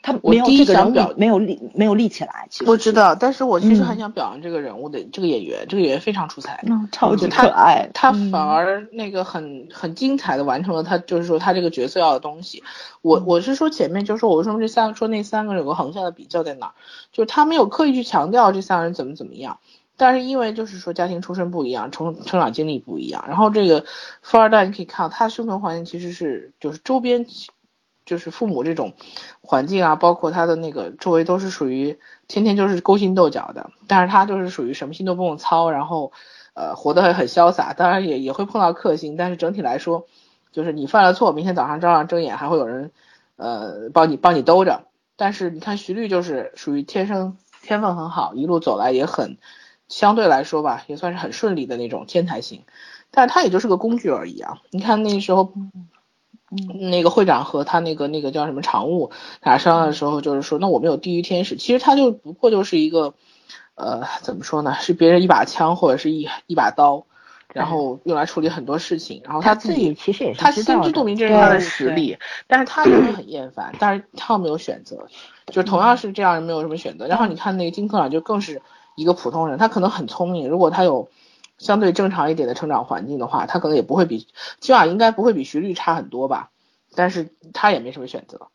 他我第一没有这个想表人物没有立没有立起来，其实。我知道，但是我其实嗯。很想表扬这个人物的、这个演员，这个演员非常出彩。嗯超级可爱，他嗯。反而那个很很精彩的完成了他就是说他这个角色要的东西。我我是说前面就是说我为什么这三个说那三个人有个横向的比较在哪儿，就是他没有刻意去强调这三个人怎么怎么样，但是因为就是说家庭出身不一样，成成长经历不一样，然后这个富二代你可以看到他的生存环境其实是就是周边，就是父母这种环境啊，包括他的那个周围都是属于天天就是勾心斗角的，但是他就是属于什么心都不用操，然后呃活得很潇洒，当然也也会碰到克星，但是整体来说，就是你犯了错，明天早上照样睁眼还会有人呃帮你帮你兜着，但是你看徐律就是属于天生天分很好，一路走来也很。相对来说吧，也算是很顺利的那种天才型，但是他也就是个工具而已啊。你看那时候，那个会长和他那个那个叫什么常务打商量的时候，就是说，那我们有地狱天使，其实他就不过就是一个，呃，怎么说呢，是别人一把枪或者是一一把刀，然后用来处理很多事情，然后他自己其实也是他心知肚明这是他的实力，但是他也很厌烦，但是他没有选择，就同样是这样，没有什么选择。然后你看那个金科长就更是。一个普通人，他可能很聪明。如果他有相对正常一点的成长环境的话，他可能也不会比，起码应该不会比徐律差很多吧。但是他也没什么选择。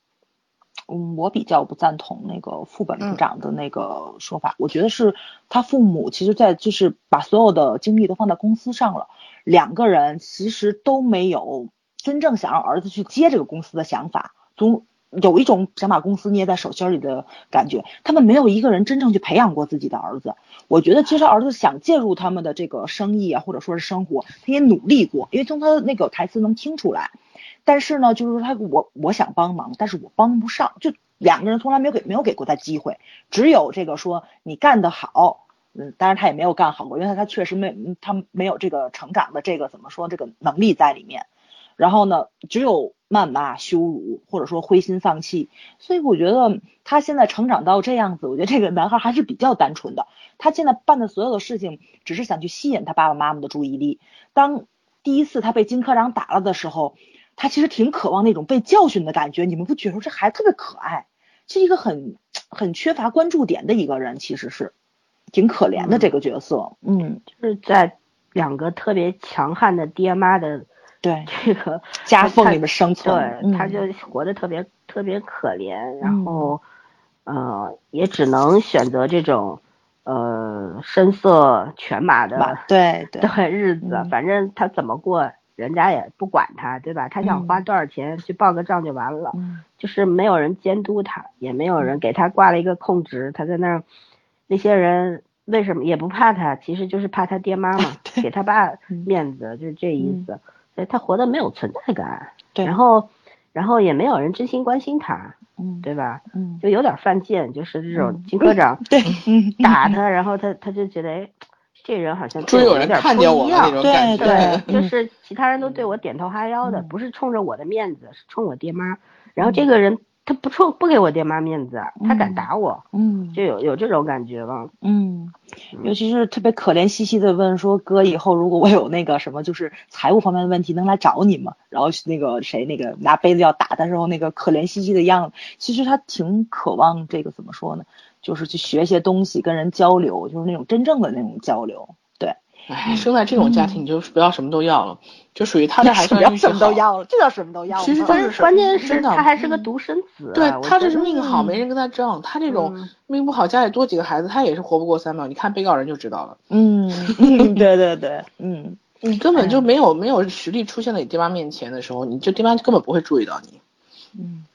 嗯，我比较不赞同那个副本部长的那个说法。我觉得是他父母其实，在就是把所有的精力都放在公司上了，两个人其实都没有真正想让儿子去接这个公司的想法。从有一种想把公司捏在手心里的感觉，他们没有一个人真正去培养过自己的儿子。我觉得其实儿子想介入他们的这个生意啊，或者说是生活，他也努力过，因为从他那个台词能听出来。但是呢，就是说他我我想帮忙，但是我帮不上，就两个人从来没有给没有给过他机会，只有这个说你干得好，嗯，当然他也没有干好过，因为他他确实没他没有这个成长的这个怎么说这个能力在里面。然后呢，只有谩骂、羞辱，或者说灰心丧气。所以我觉得他现在成长到这样子，我觉得这个男孩还是比较单纯的。他现在办的所有的事情，只是想去吸引他爸爸妈妈的注意力。当第一次他被金科长打了的时候，他其实挺渴望那种被教训的感觉。你们不觉得这孩子特别可爱，是一个很很缺乏关注点的一个人，其实是挺可怜的这个角色。嗯，就是在两个特别强悍的爹妈的。对。这个 夹缝里面生存，对，他就活得特别特别可怜，然后，呃，也只能选择这种，呃，声色犬马的对 对日子，反正他怎么过，人家也不管他，对吧？他想花多少钱去报个账就完了，就是没有人监督他，也没有人给他挂了一个控职，他在那儿，那些人为什么也不怕他？其实就是怕他爹妈嘛，给他爸面子，就是这意思。所以他活得没有存在感，对，然后，然后也没有人真心关心他，嗯，对吧？嗯，就有点犯贱，就是这种金科长对打他，然后他他就觉得，哎，这人好像终于有人看见我了那种感觉，对对，就是其他人都对我点头哈腰的，不是冲着我的面子，是冲我爹妈，然后这个人。他不冲不给我爹妈面子，他敢打我，嗯，就有有这种感觉了，嗯，尤其是特别可怜兮兮的问说哥，以后如果我有那个什么就是财务方面的问题，能来找你吗？然后那个谁那个拿杯子要打的时候，那个可怜兮兮的样子，其实他挺渴望这个怎么说呢？就是去学些东西，跟人交流，就是那种真正的那种交流。哎，生在这种家庭，你就是不要什么都要了，就属于他这还算运气好。什么都要了，这叫什么都要了。其实就是关键是他还是个独生子。对他这是命好，没人跟他争。他这种命不好，家里多几个孩子，他也是活不过三秒。你看被告人就知道了。嗯，对对对，嗯，你根本就没有没有实力出现在你爹妈面前的时候，你就爹妈根本不会注意到你。嗯，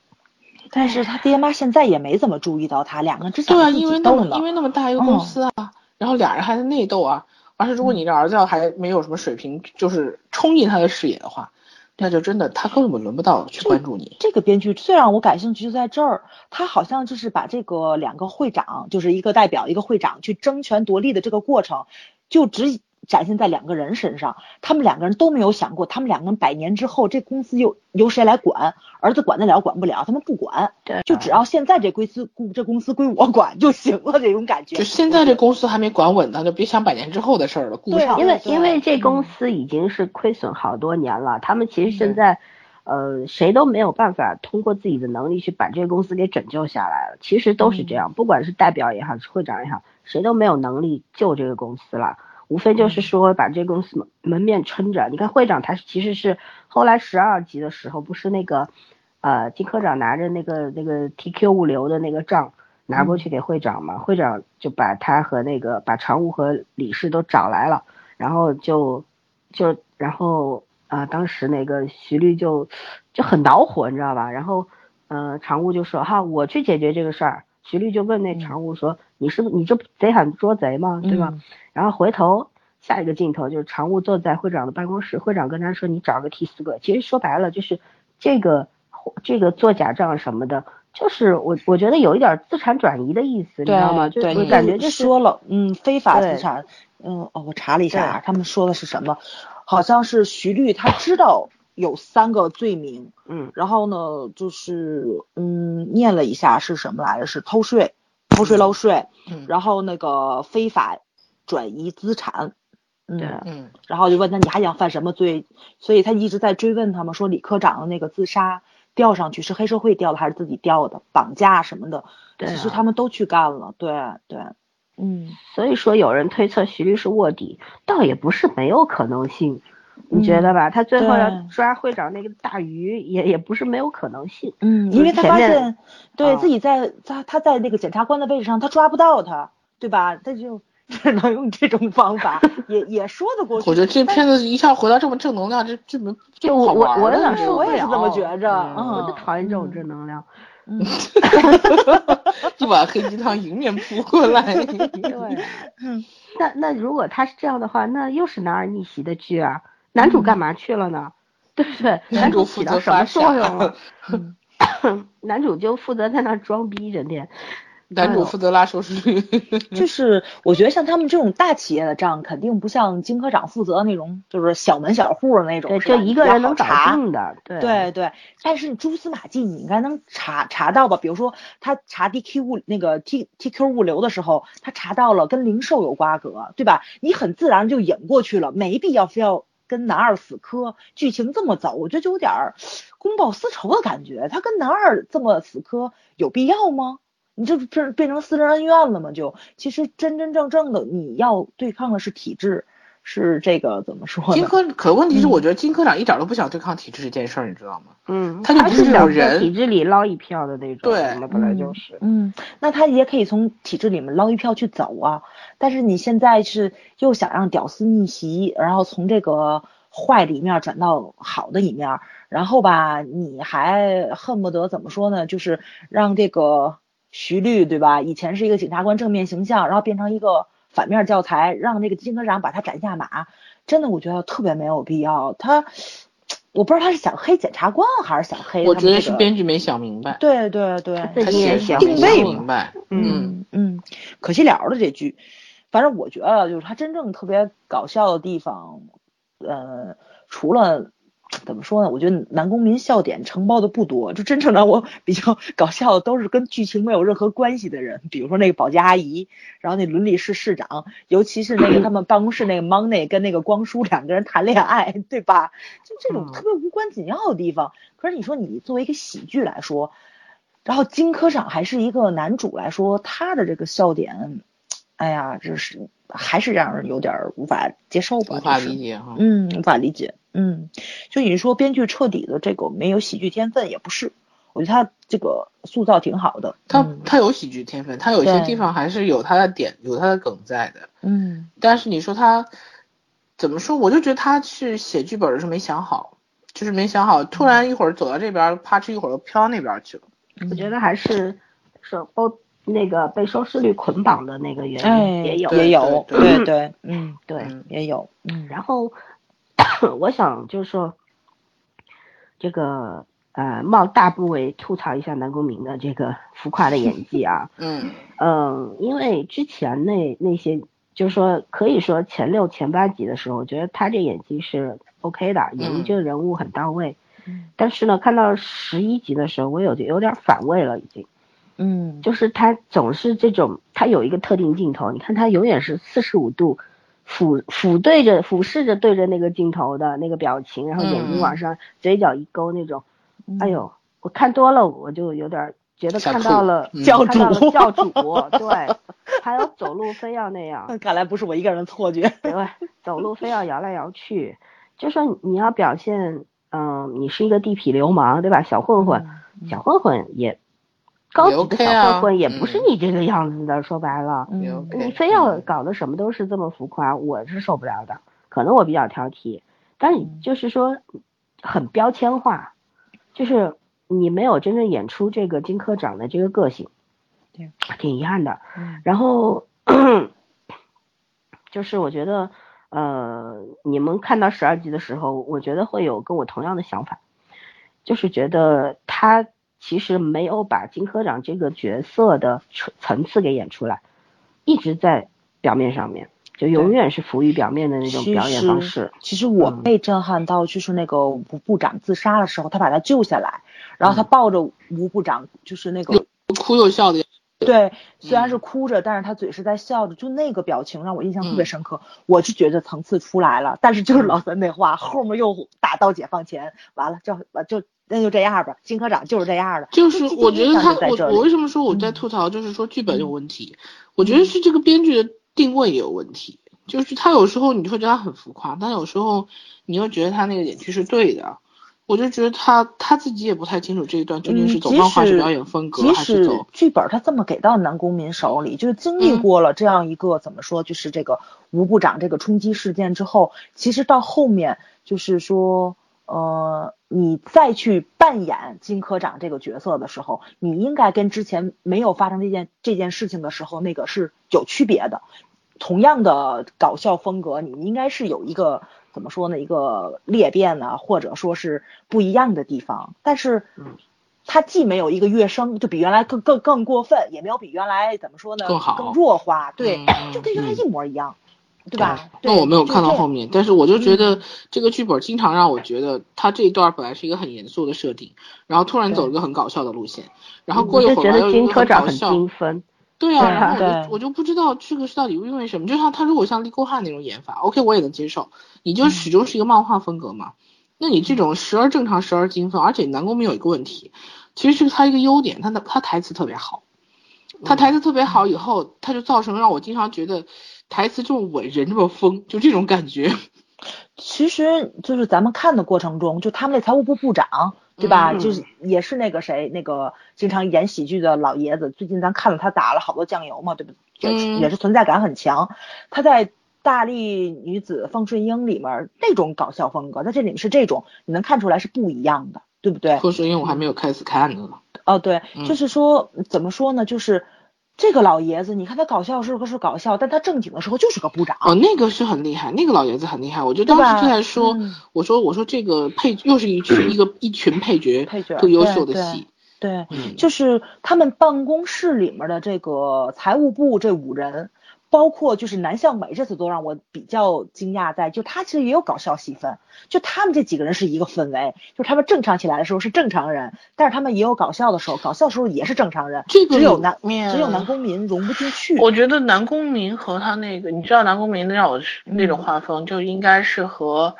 但是他爹妈现在也没怎么注意到他，两个之前对啊，因为那么因为那么大一个公司啊，然后俩人还在内斗啊。而是如果你的儿子要还没有什么水平，就是冲进他的视野的话，那就真的他根本轮不到去关注你。这个编剧最让我感兴趣就在这儿，他好像就是把这个两个会长，就是一个代表一个会长去争权夺利的这个过程，就只。展现在两个人身上，他们两个人都没有想过，他们两个人百年之后，这公司又由谁来管？儿子管得了，管不了，他们不管，对，就只要现在这公司这公司归我管就行了，这种感觉。就现在这公司还没管稳呢，就别想百年之后的事儿了，顾不上。因为因为这公司已经是亏损好多年了，他们其实现在，呃，谁都没有办法通过自己的能力去把这个公司给拯救下来了。其实都是这样，不管是代表也好，是会长也好，谁都没有能力救这个公司了。无非就是说把这公司门门面撑着。你看会长他其实是后来十二级的时候，不是那个，呃，金科长拿着那个那个 TQ 物流的那个账，拿过去给会长嘛，会长就把他和那个把常务和理事都找来了，然后就就然后啊、当时那个徐律就就很恼火，你知道吧？然后呃，常务就说哈，我去解决这个事儿。徐律就问那常务说，你是不你这不贼喊捉贼吗？对吧？嗯然后回头下一个镜头就是常务坐在会长的办公室，会长跟他说：“你找个替死鬼。”其实说白了就是这个这个做假账什么的，就是我我觉得有一点资产转移的意思，你知道吗？就对，我你感觉就是说了，嗯，非法资产，嗯，哦，我查了一下他们说的是什么？好像是徐律他知道有三个罪名，嗯然后呢，就是嗯，念了一下是什么来着？是偷税、偷税漏税，嗯然后那个非法转移资产，嗯，对嗯然后就问他你还想犯什么罪？所以他一直在追问他们说李科长的那个自杀吊上去是黑社会吊的还是自己吊的？绑架什么的，对啊其实他们都去干了，对对，嗯。所以说有人推测徐律是卧底，倒也不是没有可能性，你觉得吧？他最后要抓会长那个大鱼，也也不是没有可能性。嗯，因为他发现，对、啊自己在他他在那个检察官的位置上，他抓不到他，对吧？他就只能用这种方法，也也说得过去。我觉得这片子一下回到这么正能量，这这能就不我我我也是这么觉着，嗯嗯，我就讨厌这种嗯正能量。嗯 就把黑鸡汤迎面扑过来。对啊，嗯那那如果他是这样的话，那又是男儿逆袭的剧啊，男主干嘛去了呢？对不对？男主负起到什么作用了？嗯 男主就负责在那装逼，整天。男主负责拉收视率。就是我觉得像他们这种大企业的账，肯定不像金科长负责那种，就是小门小户的那种，对，就一个人能查定的。对对对，但是蛛丝马迹你应该能查查到吧？比如说他查 DQ 物那个 T TQ 物流的时候，他查到了跟零售有瓜葛，对吧？你很自然就引过去了，没必要非要跟男二死磕，剧情这么走，我觉得就有点儿公报私仇的感觉。他跟男二这么死磕有必要吗？你这这变变成私人恩怨了吗？就其实真真正正的你要对抗的是体制，是这个怎么说呢？金科，可问题是，嗯我觉得金科长一点都不想对抗体制这件事儿，你知道吗？嗯，他就不是想人体制里捞一票的那种。对本来就是。嗯，那他也可以从体制里面捞一票去走啊。但是你现在是又想让屌丝逆袭，然后从这个坏的一面转到好的一面，然后吧，你还恨不得怎么说呢？就是让这个徐律对吧？以前是一个检察官正面形象，然后变成一个反面教材，让那个金科长把他斩下马。真的，我觉得特别没有必要。他，我不知道他是想黑检察官还是想黑他我觉得是编剧没想明白，对对对，他己也想写的时候没想定位明白。嗯嗯嗯，可惜了了这剧，反正我觉得就是他真正特别搞笑的地方，呃，除了怎么说呢？我觉得男公民笑点承包的不多，就真正让我 比较搞笑的都是跟剧情没有任何关系的人，比如说那个保洁阿姨，然后那伦理室室长，尤其是那个他们办公室那个 Money 跟那个光叔两个人谈恋爱，对吧？就这种嗯特别无关紧要的地方。可是你说你作为一个喜剧来说，然后金科长还是一个男主来说，他的这个笑点，哎呀，这是还是让人有点儿无法接受吧？无法理解哈。嗯，无法理解。嗯，就你说编剧彻底的这个没有喜剧天分也不是，我觉得他这个塑造挺好的。他嗯他有喜剧天分，他有些地方还是有他的点，有他的梗在的。嗯但是你说他怎么说，我就觉得他是写剧本的时候没想好，就是没想好，突然一会儿走到这边，啪哧一会儿又飘到那边去了。我觉得还是是包那个被收视率捆绑的那个原因、哎也有。对也有，对对对，嗯，对，嗯也有，嗯，然后我想就是说，这个呃冒大不为吐槽一下南宫明的这个 浮夸的演技啊，嗯嗯，因为之前那那些就是说可以说前六前八集的时候，我觉得他这演技是 OK 的，演绎这个人物很到位。嗯但是呢，看到十一集的时候，我有有点反胃了，已经。嗯，就是他总是这种，他有一个特定镜头，你看他永远是四十五度俯俯对着俯视着对着那个镜头的那个表情，然后眼睛往上，嘴角一勾那种。嗯。哎，呦，我看多了，我就有点觉得看到了嗯。教看到了主。教主，对，还有走路非要那样，看来不是我一个人的错觉。对，走路非要摇来摇去，就说你你要表现，嗯、你是一个地痞流氓，对吧？小混混，嗯。小混混也高级的小啊混混也不是嗯你这个样子的，说白了，你非要搞得什么都是这么浮夸，我是受不了的。可能我比较挑剔，但你嗯就是说很标签化，就是你没有真正演出这个金科长的这个个性，对，挺遗憾的。嗯然后 就是我觉得，呃，你们看到十二集的时候，我觉得会有跟我同样的想法，就是觉得他其实没有把金科长这个角色的层层次给演出来，一直在表面上面，就永远是浮于表面的那种表演方式。其实我嗯被震撼到，就是那个吴部长自杀的时候，他把他救下来，然后嗯他抱着吴部长，就是那个又哭又笑的，对，虽然是嗯哭着，但是他嘴是在笑着，就那个表情让我印象特嗯别深刻。我就觉得层次出来了，但是就是老三那话，后面又打到解放前，完了就就那就这样吧。金科长就是这样的，就是我觉得他，我我为什么说我在嗯吐槽，就是说剧本有问题，我觉得是这个编剧的定位也有问题，就是他有时候你会觉得他很浮夸，但有时候你又觉得他那个演技是对的。我就觉得他他自己也不太清楚这一段究竟是走漫画式使表演风格，还是走剧本他这么给到南宫民手里，就是经历嗯过了这样一个、怎么说，就是这个吴部长这个冲击事件之后，其实到后面就是说，呃，你再去扮演金科长这个角色的时候，你应该跟之前没有发生这件这件事情的时候那个是有区别的。同样的搞笑风格，你应该是有一个怎么说呢？一个裂变呢，或者说是不一样的地方。但是，嗯，它既没有一个跃升，就比原来更更更过分，也没有比原来怎么说呢更好弱化，对，嗯就跟原来一模一样，对吧？那我没有看到后面。但是我就觉嗯得这个剧本经常让我觉得他这一段本来是一个很严肃的设定，然后突然走一个很搞笑的路线，然后过一会儿又一个搞笑。对啊，然后我就我就不知道这个是到底因为什么。就像他如果像立沟汉那种演法，OK 我也能接受，你嗯就始终是一个漫画风格嘛。那你这种时而正常时而精分，而且南宫珉有一个问题，其实是他一个优点，他的他台词特别好，他台词特别好以后，他就造成让我经常觉得台词这么稳，人这么疯，就这种感觉。其实就是咱们看的过程中，就他们那财务部部长，对吧？嗯就是也是那个谁，那个经常演喜剧的老爷子。最近咱看了他打了好多酱油嘛，对不嗯也是存在感很强。他在《大力女子方顺英》里面那种搞笑风格，在这里面是这种，你能看出来是不一样的，对不对？方顺英我还没有开始看呢。哦，对，嗯就是说怎么说呢？就是这个老爷子，你看他搞笑是个是搞笑，但他正经的时候就是个部长。哦，那个是很厉害，那个老爷子很厉害。我就当时就在说，嗯我说我说这个配又是一群一个一群配角配角更优秀的戏。对，嗯就是他们办公室里面的这个财务部这五人，包括就是南向美这次都让我比较惊讶在，就他其实也有搞笑戏份，就他们这几个人是一个氛围，就是他们正常起来的时候是正常人，但是他们也有搞笑的时候，搞笑的时候也是正常人，这个只有南面只有南宫民融不进去。我觉得南宫民和他那个，你知道南宫珉让我是那种画风，就应该是和，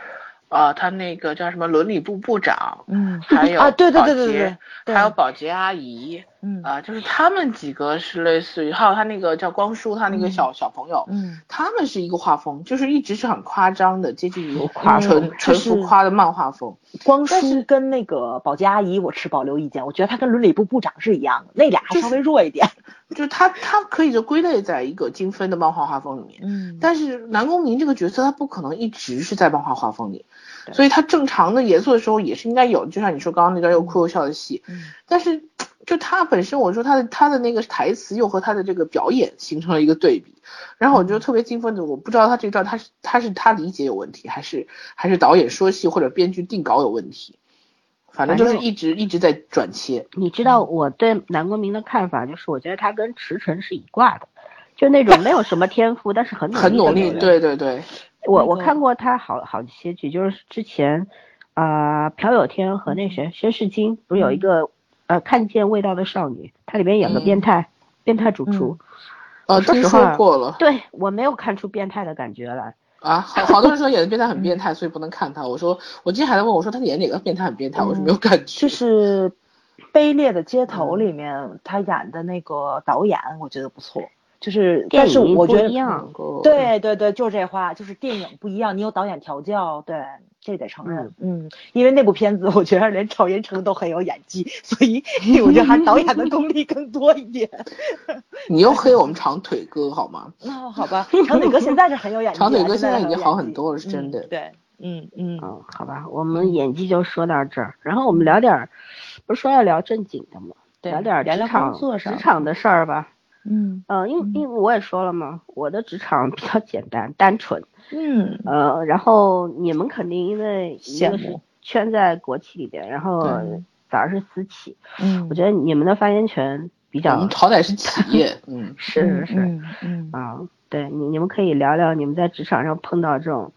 呃，他那个叫什么伦理部部长，嗯还有啊，对对对对对，还有保洁阿姨，嗯。啊、就是他们几个是类似于，还有他那个叫光叔，他那个小、小朋友，嗯。他们是一个画风，就是一直是很夸张的，接近于夸纯嗯纯浮夸的漫画风。光叔跟那个保洁阿姨，我持保留意见，我觉得他跟伦理部部长是一样的，那俩还稍微弱一点。就是他他可以就归类在一个精分的漫画画风里面，嗯。但是南宫珉这个角色他不可能一直是在漫画画风里，对所以他正常的严肃的时候也是应该有，就像你说刚刚那段又哭又笑的戏，嗯。但是就他本身我说他的他的那个台词又和他的这个表演形成了一个对比，然后我就特别兴奋的，我不知道他这段他是他是他理解有问题，还是还是导演说戏或者编剧定稿有问题，反正就是一直一直在转切，你知道我对南宫珉的看法，就是我觉得他跟池晨是一挂的，就那种没有什么天赋，但是很很努力，努力对对对，我我看过他好好些剧，就是之前，啊、朴有天和那谁薛世金不是有一个、呃看见味道的少女，她里面演个嗯变态、变态主厨，呃，听说过了。对我没有看出变态的感觉来。啊，好好多人说演的变态很变态，所以不能看他。我说，我今天还在问我说他演哪个变态很变态，我是没有感觉。就是《卑劣的街头》里面他演的那个导演，我觉得不错。就是，但是我觉得对对对，就是这话，就是电影不一样，你有导演调教，对，这得承认，嗯，因为那部片子我觉得连赵寅成都很有演技，所以 我觉得还是导演的功力更多一点。你又黑我们长腿哥好吗？那好吧，长腿哥现在是很有演技，长腿哥现在已经好很很多了，是真的。对，嗯嗯嗯，好吧，我们演技就说到这儿，然后我们聊点儿，不是说要聊正经的吗？对聊点职场职场的事儿吧。嗯。呃，因为因为我也说了嘛，我的职场比较简单单纯，嗯。呃，然后你们肯定因为一个是圈在国企里边，然后反而是私企，嗯，我觉得你们的发言权比我较们好歹是企业，嗯，是是是嗯嗯。啊，对你你们可以聊聊你们在职场上碰到这种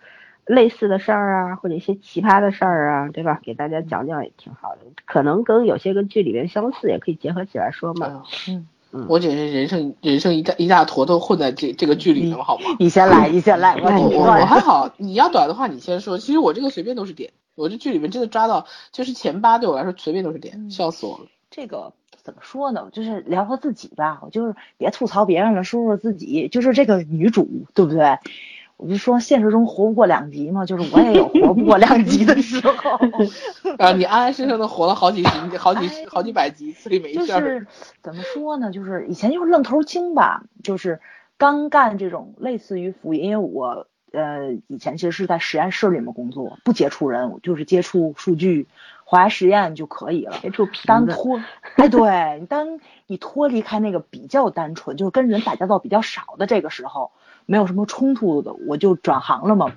类似的事儿啊，或者一些奇葩的事儿啊，对吧？给大家讲讲也挺好的，可能跟有些跟剧里面相似，也可以结合起来说嘛。嗯嗯，我简直人生人生一大一大坨都混在这这个剧里头，好吗？你先来，你先来，我我我还好，你要短的话你先说。其实我这个随便都是点，我这剧里面真的抓到，就是前八对我来说随便都是点，嗯笑死我了。这个怎么说呢？就是聊聊自己吧，我就是别吐槽别人了，说说自己。就是这个女主，对不对？我就说现实中活不过两集嘛，就是我也有活不过两集的时候。啊，你安安生生的活了好几集，好几十好几百集，自己没就事儿。是怎么说呢？就是以前就是愣头青吧，就是刚干这种类似于服务业，因为我呃以前其实是在实验室里面工作，不接触人，我就是接触数据、化学实验就可以了。接触瓶子，当脱，哎，对，当你脱离开那个比较单纯，就是跟人打交道比较少的这个时候，没有什么冲突的，我就转行了嘛，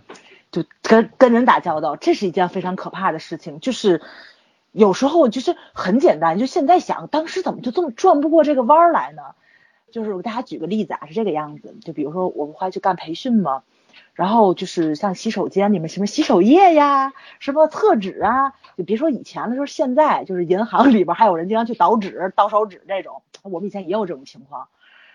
就跟跟人打交道，这是一件非常可怕的事情。就是有时候就是很简单，就现在想，当时怎么就这么转不过这个弯儿来呢？就是我给大家举个例子啊，是这个样子，就比如说我们会去干培训嘛，然后就是像洗手间里面什么洗手液呀，什么厕纸啊，就别说以前了，就是现在，就是银行里边还有人经常去倒纸、倒手纸这种，我们以前也有这种情况。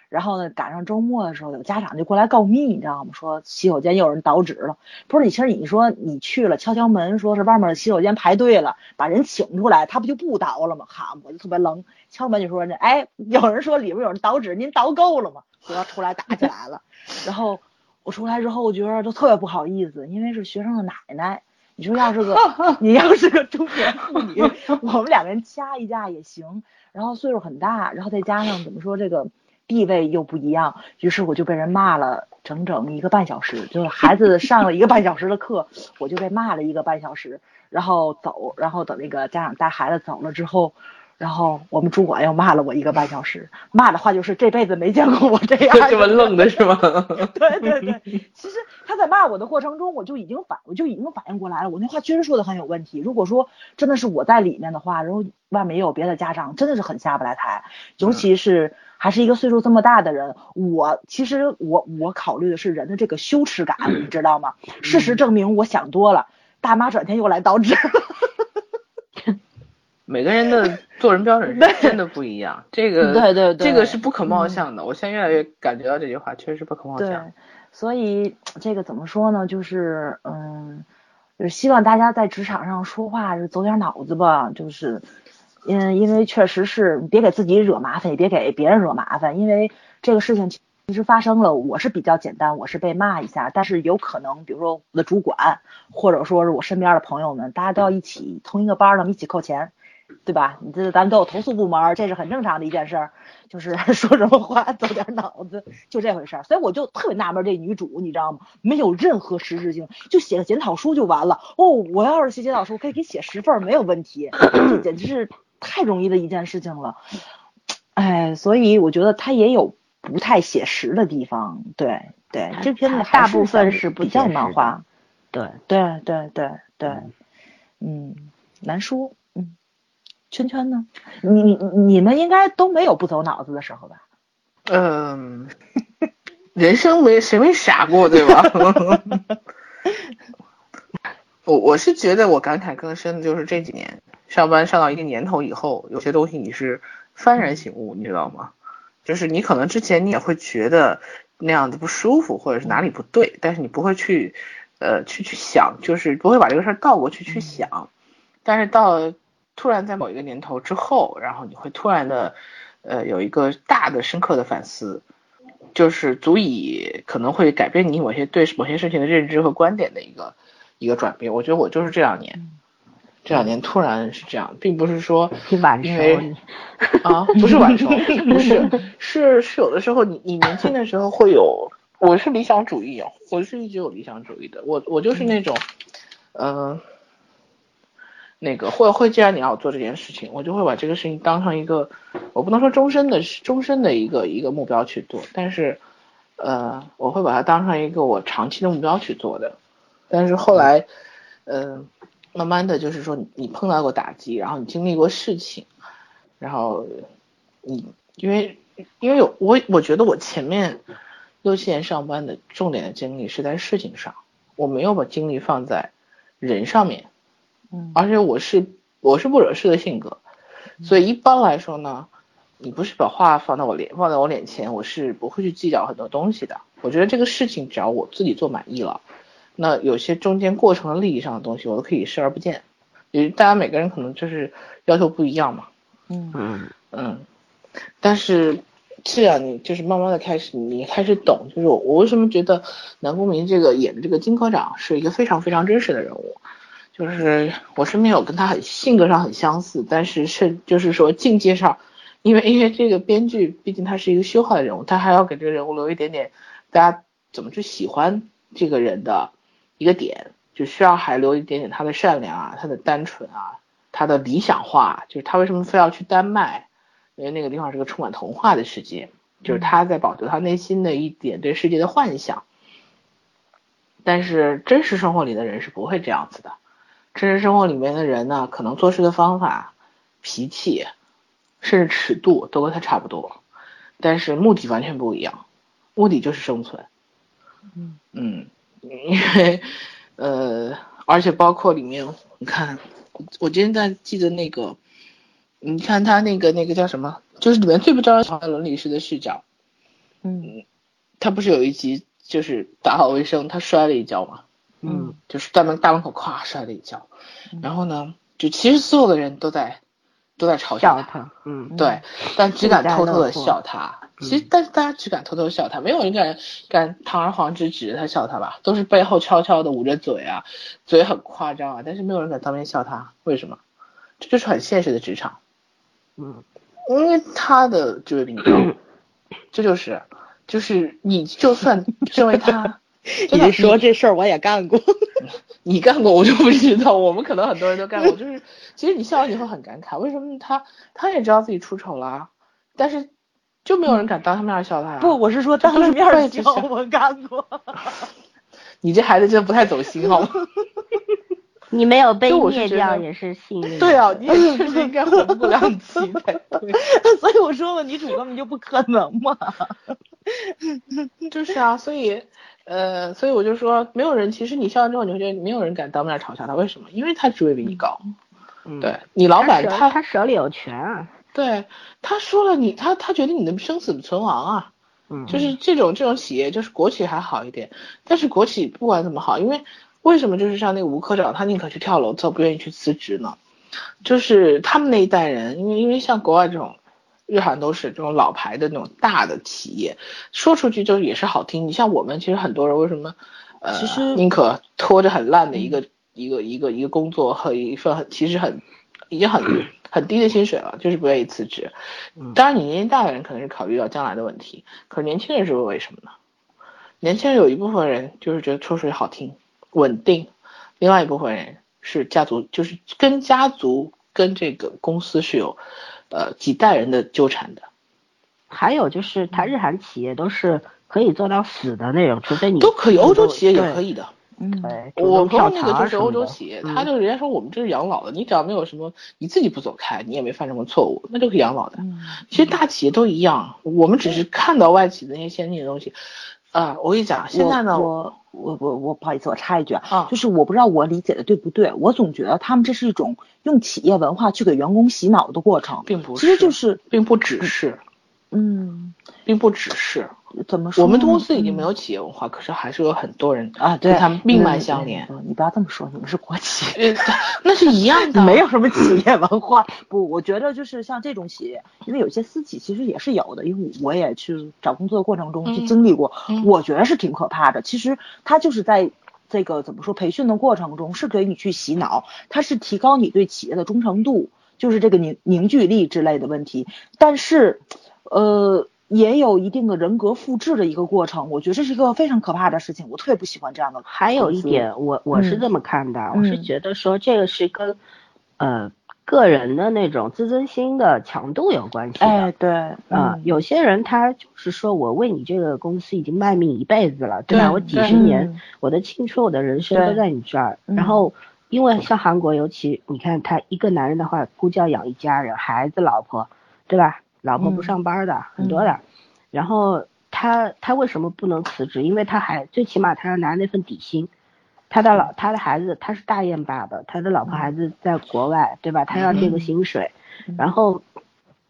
然后呢，赶上周末的时候，有家长就过来告密，你知道吗？说洗手间又有人倒纸了。不是你，其实你说你去了敲敲门，说是外面的洗手间排队了，把人请出来，他不就不倒了吗？哈，我就特别愣，敲门就说呢，哎，有人说里边有人倒纸，您倒够了吗？就要出来打起来了。然后我出来之后，我觉得就特别不好意思，因为是学生的奶奶。你说要是个 你要是个中年妇女，我们两个人掐一架也行。然后岁数很大，然后再加上怎么说这个地位又不一样，于是我就被人骂了整整一个半小时。就是孩子上了一个半小时的课，我就被骂了一个半小时，然后走，然后等那个家长带孩子走了之后。然后我们主管又骂了我一个半小时，骂的话就是这辈子没见过我这样的这么愣的是吗？对对对，其实他在骂我的过程中，我就已经反，我就已经反应过来了，我那话确实说的很有问题。如果说真的是我在里面的话，然后外面也有别的家长，真的是很下不来台，尤其是还是一个岁数这么大的人，我其实我我考虑的是人的这个羞耻感，你知道吗？事实证明我想多了，大妈转天又来倒纸。每个人的做人标准 真的不一样，这个对对对这个是不可貌相的。我现在越来越感觉到这句话确实是不可貌对相。，所以这个怎么说呢？就是嗯，就是希望大家在职场上说话是走点脑子吧。就是，嗯，因为确实是别给自己惹麻烦，也别给别人惹麻烦。因为这个事情其实发生了，我是比较简单，我是被骂一下，但是有可能，比如说我的主管，或者说是我身边的朋友们，大家都要一起同一个班儿，咱们一起扣钱。对吧？你这咱们都有投诉部门，这是很正常的一件事儿，就是 说什么话走点脑子，就这回事儿。所以我就特别纳闷这女主，你知道吗？没有任何实质性，就写个检讨书就完了。哦，我要是写检讨书，可以给写十份没有问题，这 简直是太容易的一件事情了。哎，所以我觉得它也有不太写实的地方。对对，这片子大部分是不比较漫画。对，对对对对，嗯，难说。嗯，圈圈呢？你你你们应该都没有不走脑子的时候吧？嗯，人生没谁没傻过，对吧？我我是觉得我感慨更深的就是这几年上班上到一定年头以后，有些东西你是幡然醒悟，你知道吗？就是你可能之前你也会觉得那样子不舒服，或者是哪里不对，但是你不会去呃去去想，就是不会把这个事儿倒过去去想。但是到突然在某一个年头之后，然后你会突然的呃有一个大的深刻的反思，就是足以可能会改变你某些对某些事情的认知和观点的一个一个转变。我觉得我就是这两年，这两年突然是这样，并不是说因为啊，不是晚熟，不是，是是有的时候你你年轻的时候会有，我是理想主义哦，我是一直有理想主义的，我我就是那种，嗯、那个会会，既然你要做这件事情，我就会把这个事情当成一个，我不能说终身的终身的一个一个目标去做，但是，呃，我会把它当成一个我长期的目标去做的。但是后来，嗯、慢慢的就是说你你碰到过打击，然后你经历过事情，然后你因为因为有我我觉得我前面六七年上班的重点的精力是在事情上，我没有把精力放在人上面。嗯而且我是我是不惹事的性格，所以一般来说呢，你不是把话放到我脸放在我脸前，我是不会去计较很多东西的。我觉得这个事情只要我自己做满意了，那有些中间过程的利益上的东西，我都可以视而不见。因为大家每个人可能就是要求不一样嘛，嗯嗯嗯，但是这样你就是慢慢的开始，你开始懂，就是我我为什么觉得南宫珉这个演的这个金科长是一个非常非常真实的人物，就是我身边有跟他很性格上很相似，但是是就是说境界上，因为因为这个编剧毕竟他是一个修好的人物，他还要给这个人物留一点点大家怎么去喜欢这个人的一个点，就需要还留一点点他的善良啊，他的单纯啊，他的理想化，就是他为什么非要去丹麦。因为那个地方是个充满童话的世界，就是他在保留他内心的一点对世界的幻想。但是真实生活里的人是不会这样子的，真实生活里面的人呢，可能做事的方法、脾气，甚至尺度都跟他差不多，但是目的完全不一样，目的就是生存。嗯嗯，因为呃，而且包括里面，你看，我今天在记得那个。你看他那个那个叫什么？就是里面最不招人喜欢的伦理师的视角。嗯他不是有一集就是打扫卫生，他摔了一跤嘛，嗯就是在门大门口咵摔了一跤，然后呢，就其实所有的人都在都在嘲笑笑他，嗯对，但只敢偷偷的笑他。其实，但是大家只敢偷偷笑他，没有人敢敢堂而皇之指着他笑他吧？都是背后悄悄的捂着嘴啊，嘴很夸张啊，但是没有人敢当面笑他。为什么？这就是很现实的职场。嗯因为他的职位比你高，这就是，就是你就算认为他，你说这事儿我也干过。你干过我就不知道，我们可能很多人都干过，就是其实你笑完你会很感慨，为什么他他也知道自己出丑了，但是就没有人敢当他面笑他呀？不，我是说当着面儿 笑，我干过。你这孩子真的不太走心好吗？你没有被灭掉也是幸运的。对啊，你也确实应该活不过两期才对。所以我说了，女主根本就不可能嘛。就是啊，所以，呃，所以我就说，没有人，其实你笑完之后，你会觉得没有人敢当面嘲笑他，为什么？因为他职位比你高。嗯，对你老板手他他手里有权啊，对他说了你，他他决定你的生死存亡啊。嗯，就是这种这种企业，就是国企还好一点，但是国企不管怎么好，因为为什么就是像那个吴科长，他宁可去跳楼，他不愿意去辞职呢？就是他们那一代人，因为因为像国外这种。日韩都是这种老牌的那种大的企业，说出去就也是好听。你像我们，其实很多人为什么，呃，其实宁可拖着很烂的一个、一个一个一个工作和一份很其实很已经很很低的薪水了，就是不愿意辞职。当然，你年纪大的人可能是考虑到将来的问题，可是年轻人是为什么呢？年轻人有一部分人就是觉得抽水好听、稳定，另外一部分人是家族，就是跟家族跟这个公司是有呃几代人的纠缠的，还有就是，他日韩企业都是可以做到死的那种，除非你都可以，欧洲企业也可以的。嗯，对，我朋友那个就是欧洲企业，嗯他就人家说我们这是养老的，你只要没有什么你自己不走开，你也没犯什么错误，那就可以养老的。嗯其实大企业都一样，我们只是看到外企的那些先进的东西。啊、我跟你讲，现在呢，我我我我不好意思，我插一句啊就是我不知道我理解的对不对，我总觉得他们这是一种用企业文化去给员工洗脑的过程，并不是，其实就是并不只是，嗯并不只是，怎么说？我们公司已经没有企业文化，可是还是有很多人啊，对他们命脉相连。你不要这么说，你们是国企，那是一样的，没有什么企业文化。不，我觉得就是像这种企业，因为有些私企其实也是有的，因为我也去找工作的过程中去经历过，我觉得是挺可怕的。其实他就是在这个怎么说培训的过程中，是给你去洗脑，它是提高你对企业的忠诚度，就是这个凝凝聚力之类的问题。但是，呃。也有一定的人格复制的一个过程，我觉得这是一个非常可怕的事情，我特别不喜欢这样的。还有一点，我我是这么看的，我是觉得说这个是跟呃个人的那种自尊心的强度有关系的。哎，对，啊，有些人他就是说我为你这个公司已经卖命一辈子了，对吧？我几十年，我的青春，我的人生都在你这儿。然后，因为像韩国，尤其你看他一个男人的话，估计要养一家人，孩子、老婆，对吧？老婆不上班的很多的，然后他他为什么不能辞职？因为他还最起码他要拿那份底薪，他的老他的孩子他是大雁爸爸，他的老婆孩子在国外，对吧？他要这个薪水，然后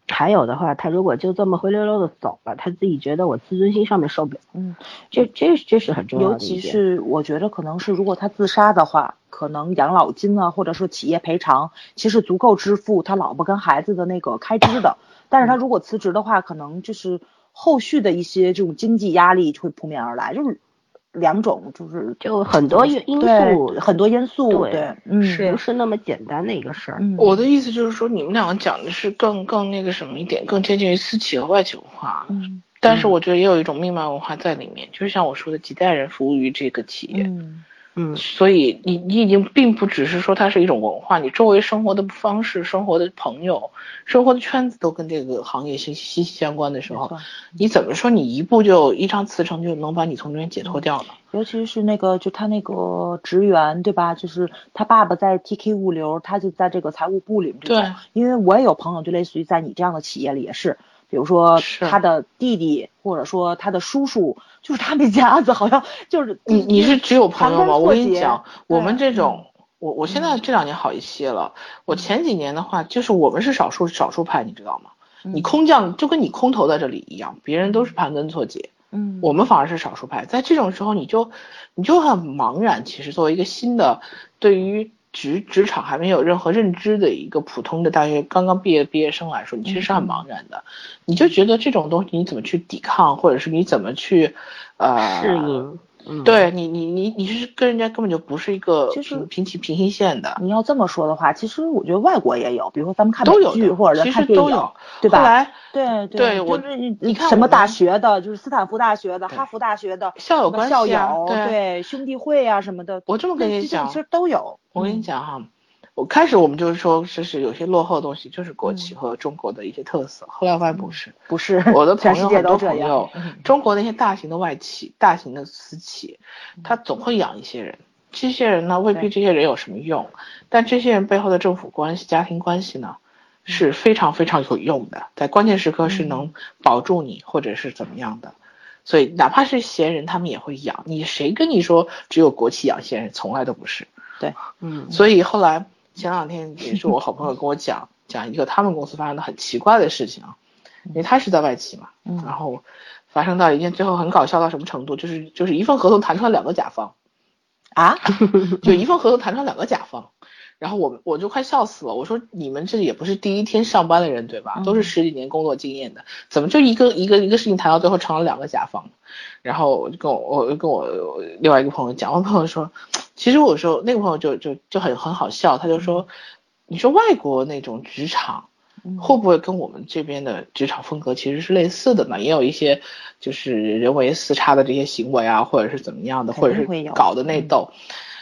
还有的话，他如果就这么灰溜溜的走了，他自己觉得我自尊心上面受不了。嗯，这这这是很重要的。尤其是我觉得可能是如果他自杀的话，可能养老金啊，或者说企业赔偿，其实足够支付他老婆跟孩子的那个开支的。但是他如果辞职的话，可能就是后续的一些这种经济压力就会扑面而来，就是两种，就是就很多因因素，很多因素，对，嗯，是不是那么简单的一个事儿。我的意思就是说，你们两个讲的是更更那个什么一点，更接近于私企和外企文化。嗯，但是我觉得也有一种命脉文化在里面，就是像我说的，几代人服务于这个企业。嗯。嗯，所以你你已经并不只是说它是一种文化，你周围生活的方式、生活的朋友、生活的圈子都跟这个行业息息息相关的时候，你怎么说你一步就一张辞呈就能把你从中间解脱掉呢？尤其是那个就他那个职员对吧？就是他爸爸在 TK 物流，他就在这个财务部里面。对，因为我也有朋友，就类似于在你这样的企业里也是。比如说他的弟弟，或者说他的叔叔，就是他们家子，好像就是你你是只有朋友吗？我跟你讲，我们这种，我我现在这两年好一些了。我前几年的话，就是我们是少数少数派，你知道吗？你空降就跟你空投在这里一样，别人都是盘根错节，嗯，我们反而是少数派。在这种时候，你就你就很茫然。其实作为一个新的，对于。职职场还没有任何认知的一个普通的大学刚刚毕业毕业生来说，你其实是很茫然的。你就觉得这种东西你怎么去抵抗，或者是你怎么去，呃，适应。对你，你你你是跟人家根本就不是一个平平起平行线的。你要这么说的话，其实我觉得外国也有，比如说咱们看美剧或者看电影，对吧？后来，对对，我你看什么大学的，就是斯坦福大学的、哈佛大学的校友关系，校友对兄弟会啊什么的。我这么跟你讲，其实都有。我跟你讲哈。我开始我们就是说，就是有些落后的东西就是国企和中国的一些特色。后来发现不是，不是。我的朋友很多朋友，中国那些大型的外企、大型的私企，他总会养一些人。这些人呢，未必这些人有什么用，但这些人背后的政府关系、家庭关系呢，是非常非常有用的，在关键时刻是能保住你，或者是怎么样的。所以哪怕是闲人，他们也会养你。谁跟你说只有国企养闲人？从来都不是。对，嗯。所以后来。前两天也是我好朋友跟我讲讲一个他们公司发生的很奇怪的事情啊，因为他是在外企嘛，然后发生到一件最后很搞笑到什么程度，就是就是一份合同谈成了两个甲方，啊，就一份合同谈成两个甲方，然后我我就快笑死了，我说你们这也不是第一天上班的人对吧，都是十几年工作经验的，怎么就一个一个一个事情谈到最后成了两个甲方？然后我就跟我我跟我另外一个朋友讲，我朋友说。其实我说那个朋友就就就很很好笑，他就说，你说外国那种职场会不会跟我们这边的职场风格其实是类似的呢？也有一些就是人为私差的这些行为啊，或者是怎么样的，或者是搞的内斗。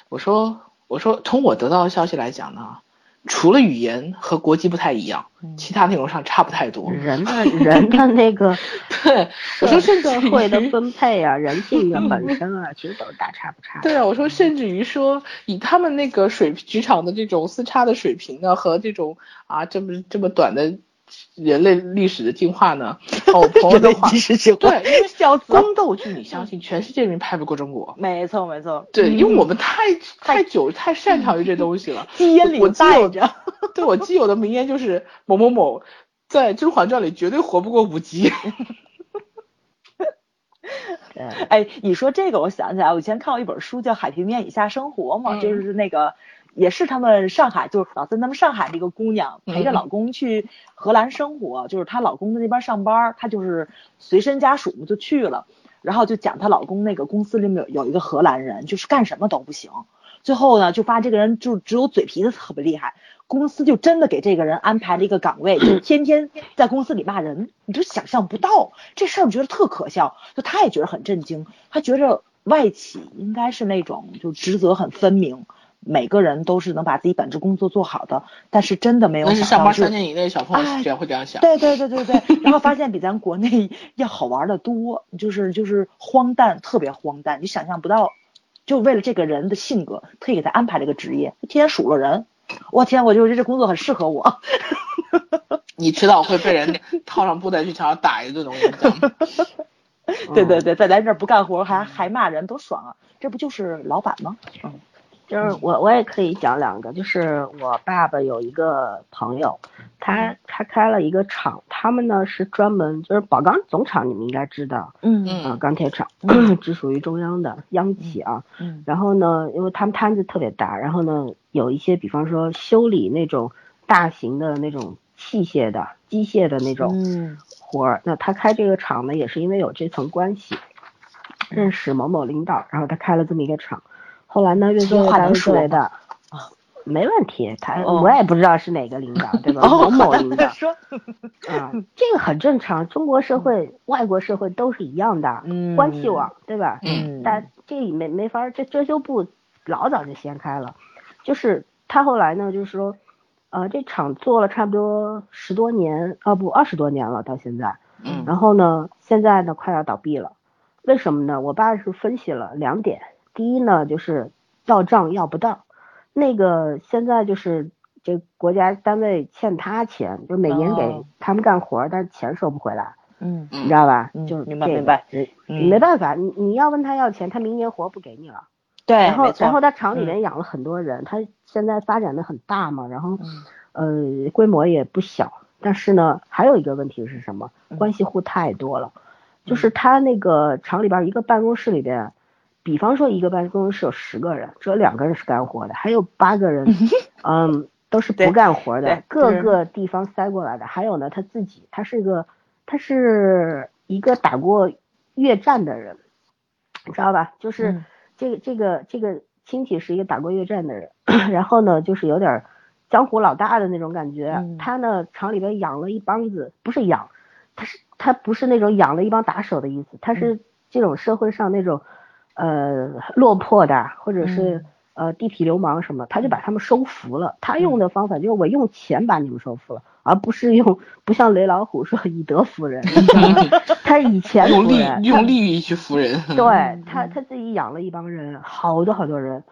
我说我说从我得到的消息来讲呢。除了语言和国籍不太一样，其他内容上差不太多。人的人的那个，对，我说甚至社会的分配啊，人性的 本身啊，其实都是大差不差。对啊，我说甚至于说，以他们那个水职场的这种四差的水平呢，和这种啊这么这么短的。人类历史的进化呢？哦朋友的话，对，因为 宫斗剧，你相信全世界人拍不过中国。没错，没错。对，因为我们太太久太擅长于这东西了，基因里带着。对我基友的名言就是某某某在《甄嬛传》里绝对活不过五集。对，哎，你说这个，我想起来，我以前看过一本书叫《海平面以下生活》嘛，嗯就是那个也是他们上海，就是老三他们上海的一个姑娘陪着嗯老公去荷兰生活，就是她老公在那边上班，她就是随身家属就去了，然后就讲她老公那个公司里面有有一个荷兰人，就是干什么都不行，最后呢就发现这个人就只有嘴皮子特别厉害。公司就真的给这个人安排了一个岗位，就 天天在公司里骂人，你就想象不到这事儿，我觉得特可笑。就他也觉得很震惊，他觉着外企应该是那种就职责很分明，每个人都是能把自己本职工作做好的，但是真的没有那是上班三年以内小朋友哎这样会这样想。对对对对对，然后发现比咱国内要好玩的多，就是就是荒诞，特别荒诞，你想象不到，就为了这个人的性格，特意给他安排了一个职业，天天数落人。我天，我就觉得这工作很适合我。你迟早会被人套上布袋去墙上打一顿的，我跟你讲。对对对，在咱这儿不干活还还骂人，多爽啊！这不就是老板吗？嗯就是我我也可以讲两个，就是我爸爸有一个朋友，他他开了一个厂，他们呢是专门就是宝钢总厂，你们应该知道，嗯。啊，钢铁厂 只属于中央的央企啊。嗯。然后呢，因为他们摊子特别大，然后呢有一些比方说修理那种大型的那种器械的机械的那种嗯。活儿，那他开这个厂呢，也是因为有这层关系，认识某某领导，然后他开了这么一个厂。后来呢，越做越大，越话能说做越大啊，没问题。他哦我也不知道是哪个领导，对吧？哦，某某 领导说，啊，这个很正常，中国社会、外国社会都是一样的，嗯关系网，对吧？嗯但这没没法儿，这遮羞布老早就掀开了。就是他后来呢，就是说，呃，这厂做了差不多十多年，啊不，二十多年了，到现在。嗯然后呢，现在呢快要倒闭了，为什么呢？我爸是分析了两点，第一呢就是要账要不到，那个现在就是这国家单位欠他钱，就每年给哦他们干活儿，但是钱收不回来，嗯你知道吧？嗯就是这个明白明白呃嗯没办法，你你要问他要钱，他明年活儿不给你了。对，然后然后他厂里面养了很多人，他现在发展的很大嘛，然后嗯呃规模也不小，但是呢还有一个问题是什么？嗯关系户太多了，就是他那个厂里边一个办公室里边，比方说一个办公室有十个人，只有两个人是干活的，还有八个人，嗯，都是不干活的，各个地方塞过来的。还有呢，他自己，他是一个，他是一个打过越战的人，你知道吧？就是嗯这个这个这个亲戚是一个打过越战的人，然后呢，就是有点儿江湖老大的那种感觉。嗯他呢，厂里边养了一帮子，不是养，他是他不是那种养了一帮打手的意思，他嗯是这种社会上那种呃落魄的，或者是、嗯呃地痞流氓什么，他就把他们收服了。他用的方法就是我用钱把你们收服了，而不是用不像雷老虎说以德服人，他以钱用利用利益去服人。对 他他自己养了一帮人，好多好多人，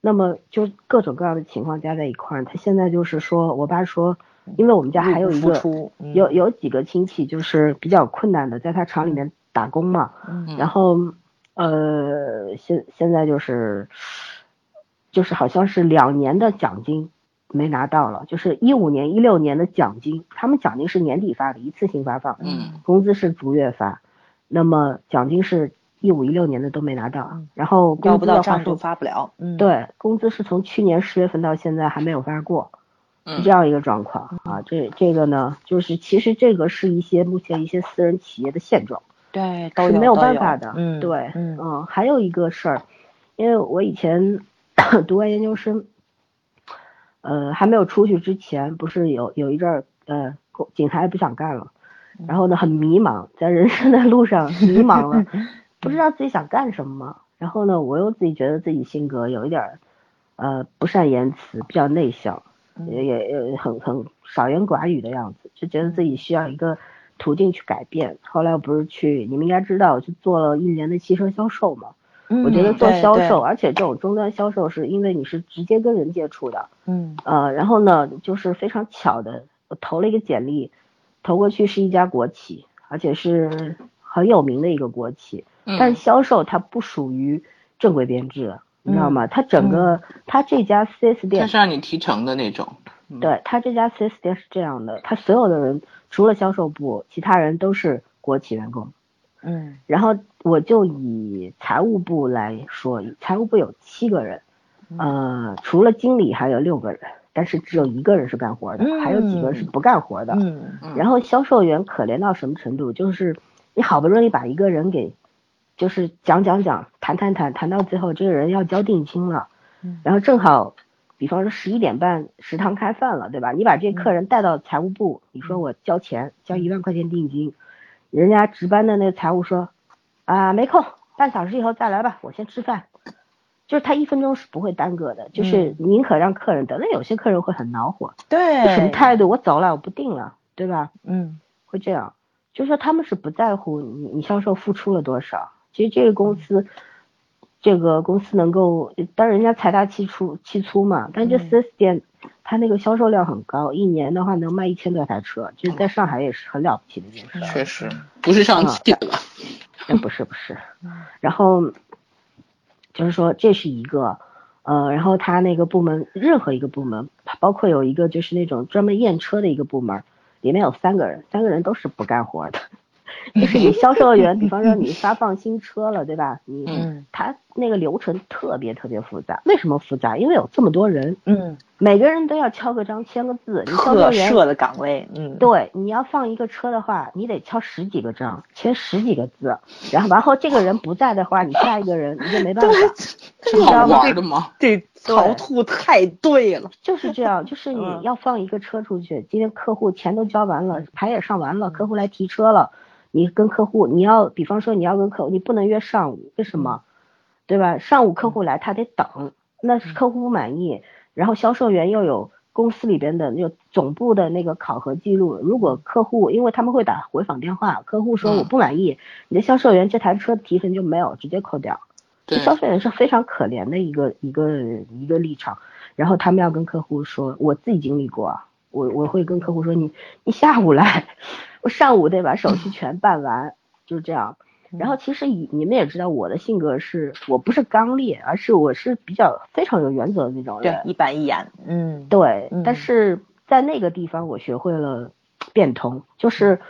那么就各种各样的情况加在一块儿，他现在就是说，我爸说，因为我们家还有一个有有几个亲戚就是比较困难的，在他厂里面打工嘛，嗯然后呃现现在就是就是好像是两年的奖金没拿到了，就是一五年一六年的奖金，他们奖金是年底发的，一次性发放，嗯工资是逐月发，那么奖金是一五一六年的都没拿到，然后要工资的话不到账就是发不了。嗯，对，工资是从去年十月份到现在还没有发过，是嗯这样一个状况啊。这这个呢，就是其实这个是一些目前一些私人企业的现状，对，都是没有办法的。嗯，对，嗯还有一个事儿，因为我以前 读完研究生，呃，还没有出去之前，不是有有一阵儿，呃，公警察也不想干了，然后呢，很迷茫，在人生的路上迷茫了，不知道自己想干什么。然后呢，我又自己觉得自己性格有一点儿，呃，不善言辞，比较内向，也也也很很少言寡语的样子，就觉得自己需要一个途径去改变。后来我不是去，你们应该知道，我去做了一年的汽车销售嘛。我觉得做销售，而且这种终端销售是因为你是直接跟人接触的，嗯呃，然后呢，就是非常巧的，我投了一个简历，投过去是一家国企，而且是很有名的一个国企，嗯但是销售它不属于正规编制，你知道吗？它整个它这家 4S 店它店是让你提成的那种。对它这家 4S 店是这样的，它所有的人除了销售部，其他人都是国企员工。嗯然后我就以财务部来说，财务部有七个人，呃，除了经理还有六个人，但是只有一个人是干活的，还有几个是不干活的。嗯然后销售员可怜到什么程度？就是你好不容易把一个人给，就是讲讲讲，谈谈谈，谈到最后这个人要交定金了，嗯然后正好，比方说十一点半食堂开饭了，对吧？你把这客人带到财务部，你说我交钱，交一万块钱定金，人家值班的那个财务说，啊没空，半小时以后再来吧，我先吃饭。就是他一分钟是不会耽搁的，就是宁可让客人等。那有些客人会很恼火，对，什么态度？我走了，我不订了，对吧？嗯会这样，就是说他们是不在乎你你销售付出了多少。其实这个公司，这个公司能够，当然人家财大气粗气粗嘛，但这嗯 4S 店它那个销售量很高，一年的话能卖一千多台车，就是在上海也是很了不起的一件事。确实不是上汽的吧？哎，不是不 是，然后就是说这是一个，呃，然后他那个部门任何一个部门，包括有一个就是那种专门验车的一个部门，里面有三个人，三个人都是不干活的，就是你销售员，比方说你发放新车了，对吧？你嗯。他那个流程特别特别复杂，为什么复杂？因为有这么多人，嗯，每个人都要敲个章签个字，你销售员特设的岗位，嗯，对，你要放一个车的话，你得敲十几个章，签十几个字，然后完后这个人不在的话，你下一个人你就没办法，是好玩的吗？这逃吐太对了，就是这样，就是你嗯。要放一个车出去，今天客户钱都交完了，牌也上完了，客户来提车了，你跟客户你要，比方说你要跟客户，你不能约上午，为什么？对吧？上午客户来他得等，那是客户不满意，然后销售员又有公司里边的那个总部的那个考核记录，如果客户因为他们会打回访电话，客户说嗯。我不满意，你的销售员这台车提成就没有，直接扣掉。对，销售员是非常可怜的一个一个一个立场，然后他们要跟客户说，我自己经历过啊，我我会跟客户说，你你下午来，我上午得把手续全办完，就是这样。然后其实你你们也知道我的性格是，我不是刚烈，而是我是比较非常有原则的那种人。对，一板一眼，嗯，对，嗯但是在那个地方我学会了变通，就是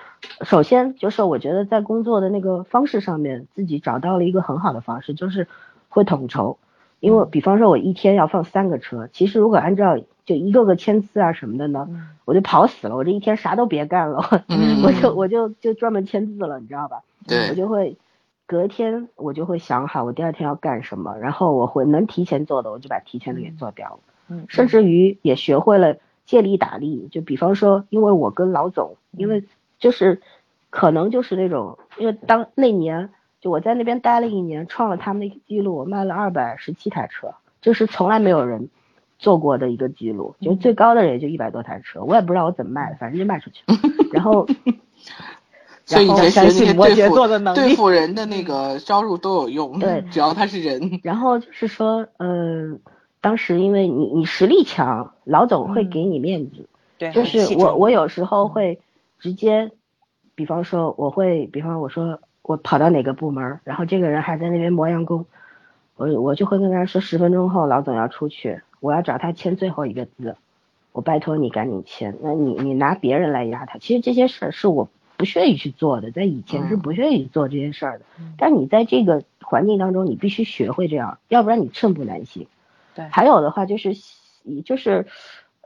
首先就是我觉得在工作的那个方式上面，自己找到了一个很好的方式，就是会统筹。因为比方说我一天要放三个车，其实如果按照就一个个签字啊什么的呢，嗯我就跑死了，我这一天啥都别干了，嗯 我就我就就专门签字了，你知道吧？对我，就会隔天我就会想好我第二天要干什么，然后我会能提前做的我就把提前的给做掉了。嗯，甚至于也学会了借力打力。就比方说，因为我跟老总，因为就是可能就是那种，因为当那年就我在那边待了一年，创了他们的一个记录，我卖了二百十七台车，这是从来没有人做过的一个记录，就最高的人也就一百多台车，我也不知道我怎么卖的，反正就卖出去了。然后，所以以前学那些相信摩羯座的能力对付 人的那个招数都有用，对只要他是人，然后就是说，嗯、当时因为你你实力强，老总会给你面子。对，就是我我有时候会直接，比方说我会，比方我说我跑到哪个部门儿，然后这个人还在那边磨洋工，我我就会跟他说十分钟后老总要出去，我要找他签最后一个字，我拜托你赶紧签，那你你拿别人来压他，其实这些事儿是我不屑于去做的，在以前是嗯。不屑于做这些事儿的，但你在这个环境当中，你必须学会这样，要不然你寸步难行。对。还有的话就是，以就是，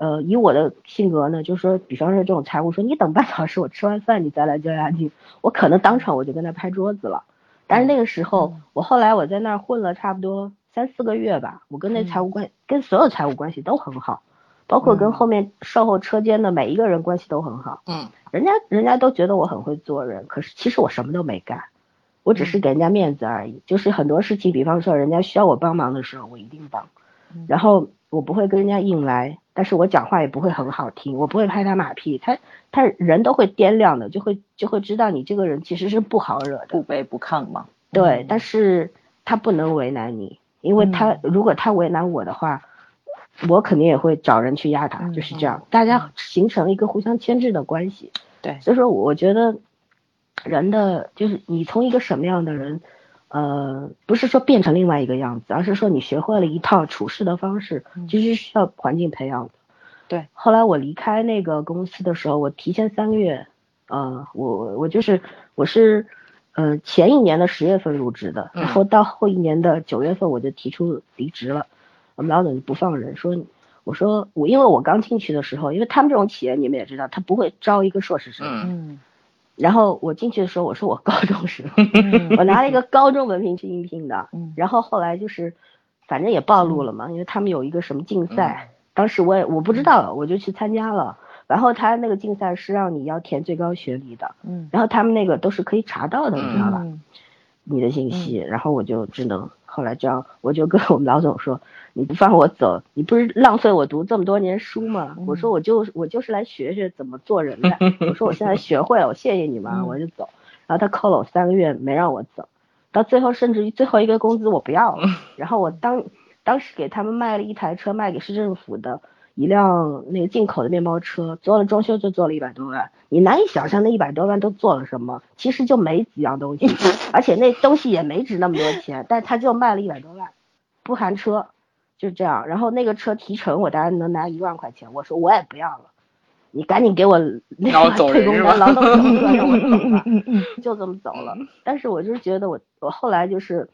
呃，以我的性格呢，就是说，比方说这种财务说，你等半小时，我吃完饭你再来交押金，我可能当场我就跟他拍桌子了。但是那个时候，我后来我在那儿混了差不多三四个月吧，我跟那财务关、跟所有财务关系都很好，包括跟后面售后车间的每一个人关系都很好。嗯人家人家都觉得我很会做人，可是其实我什么都没干，我只是给人家面子而已。就是很多事情，比方说人家需要我帮忙的时候，我一定帮。然后我不会跟人家硬来，但是我讲话也不会很好听，我不会拍他马屁，他他人都会掂量的，就会就会知道你这个人其实是不好惹的。不卑不亢嘛，对，但是他不能为难你，因为他、如果他为难我的话，我肯定也会找人去压他，嗯就是这样，大家形成一个互相牵制的关系。对。所以说我觉得人的就是你从一个什么样的人，呃，不是说变成另外一个样子，而是说你学会了一套处事的方式，其实需要环境培养的。对，后来我离开那个公司的时候，我提前三个月，呃，我我就是我是呃，前一年的十月份入职的，嗯然后到后一年的九月份我就提出离职了。我们老总就不放人，说我说我因为我刚进去的时候，因为他们这种企业你们也知道，他不会招一个硕士生。嗯嗯然后我进去的时候，我说我高中时候我拿了一个高中文凭去应聘的。嗯然后后来就是，反正也暴露了嘛，因为他们有一个什么竞赛，当时我也我不知道，我就去参加了。然后他那个竞赛是让你要填最高学历的，嗯然后他们那个都是可以查到的，你知道吧？嗯你的信息，然后我就只能后来这样，我就跟我们老总说，你不放我走，你不是浪费我读这么多年书吗？我说我就我就是来学学怎么做人的，我说我现在学会了，我谢谢你们，嗯。我就走。然后他扣了我三个月，没让我走，到最后甚至于最后一个工资我不要了，然后我当当时给他们卖了一台车，卖给市政府的一辆那个进口的面包车，做了装修就做了一百多万，你难以想象那一百多万都做了什么，其实就没几样东西，而且那东西也没值那么多钱，但他就卖了一百多万，不含车，就这样。然后那个车提成我大概能拿一万块钱，我说我也不要了，你赶紧给我那个 退工走人是吧单、劳动手册让我走吧。嗯嗯就这么走了。但是我就是觉得我我后来就是，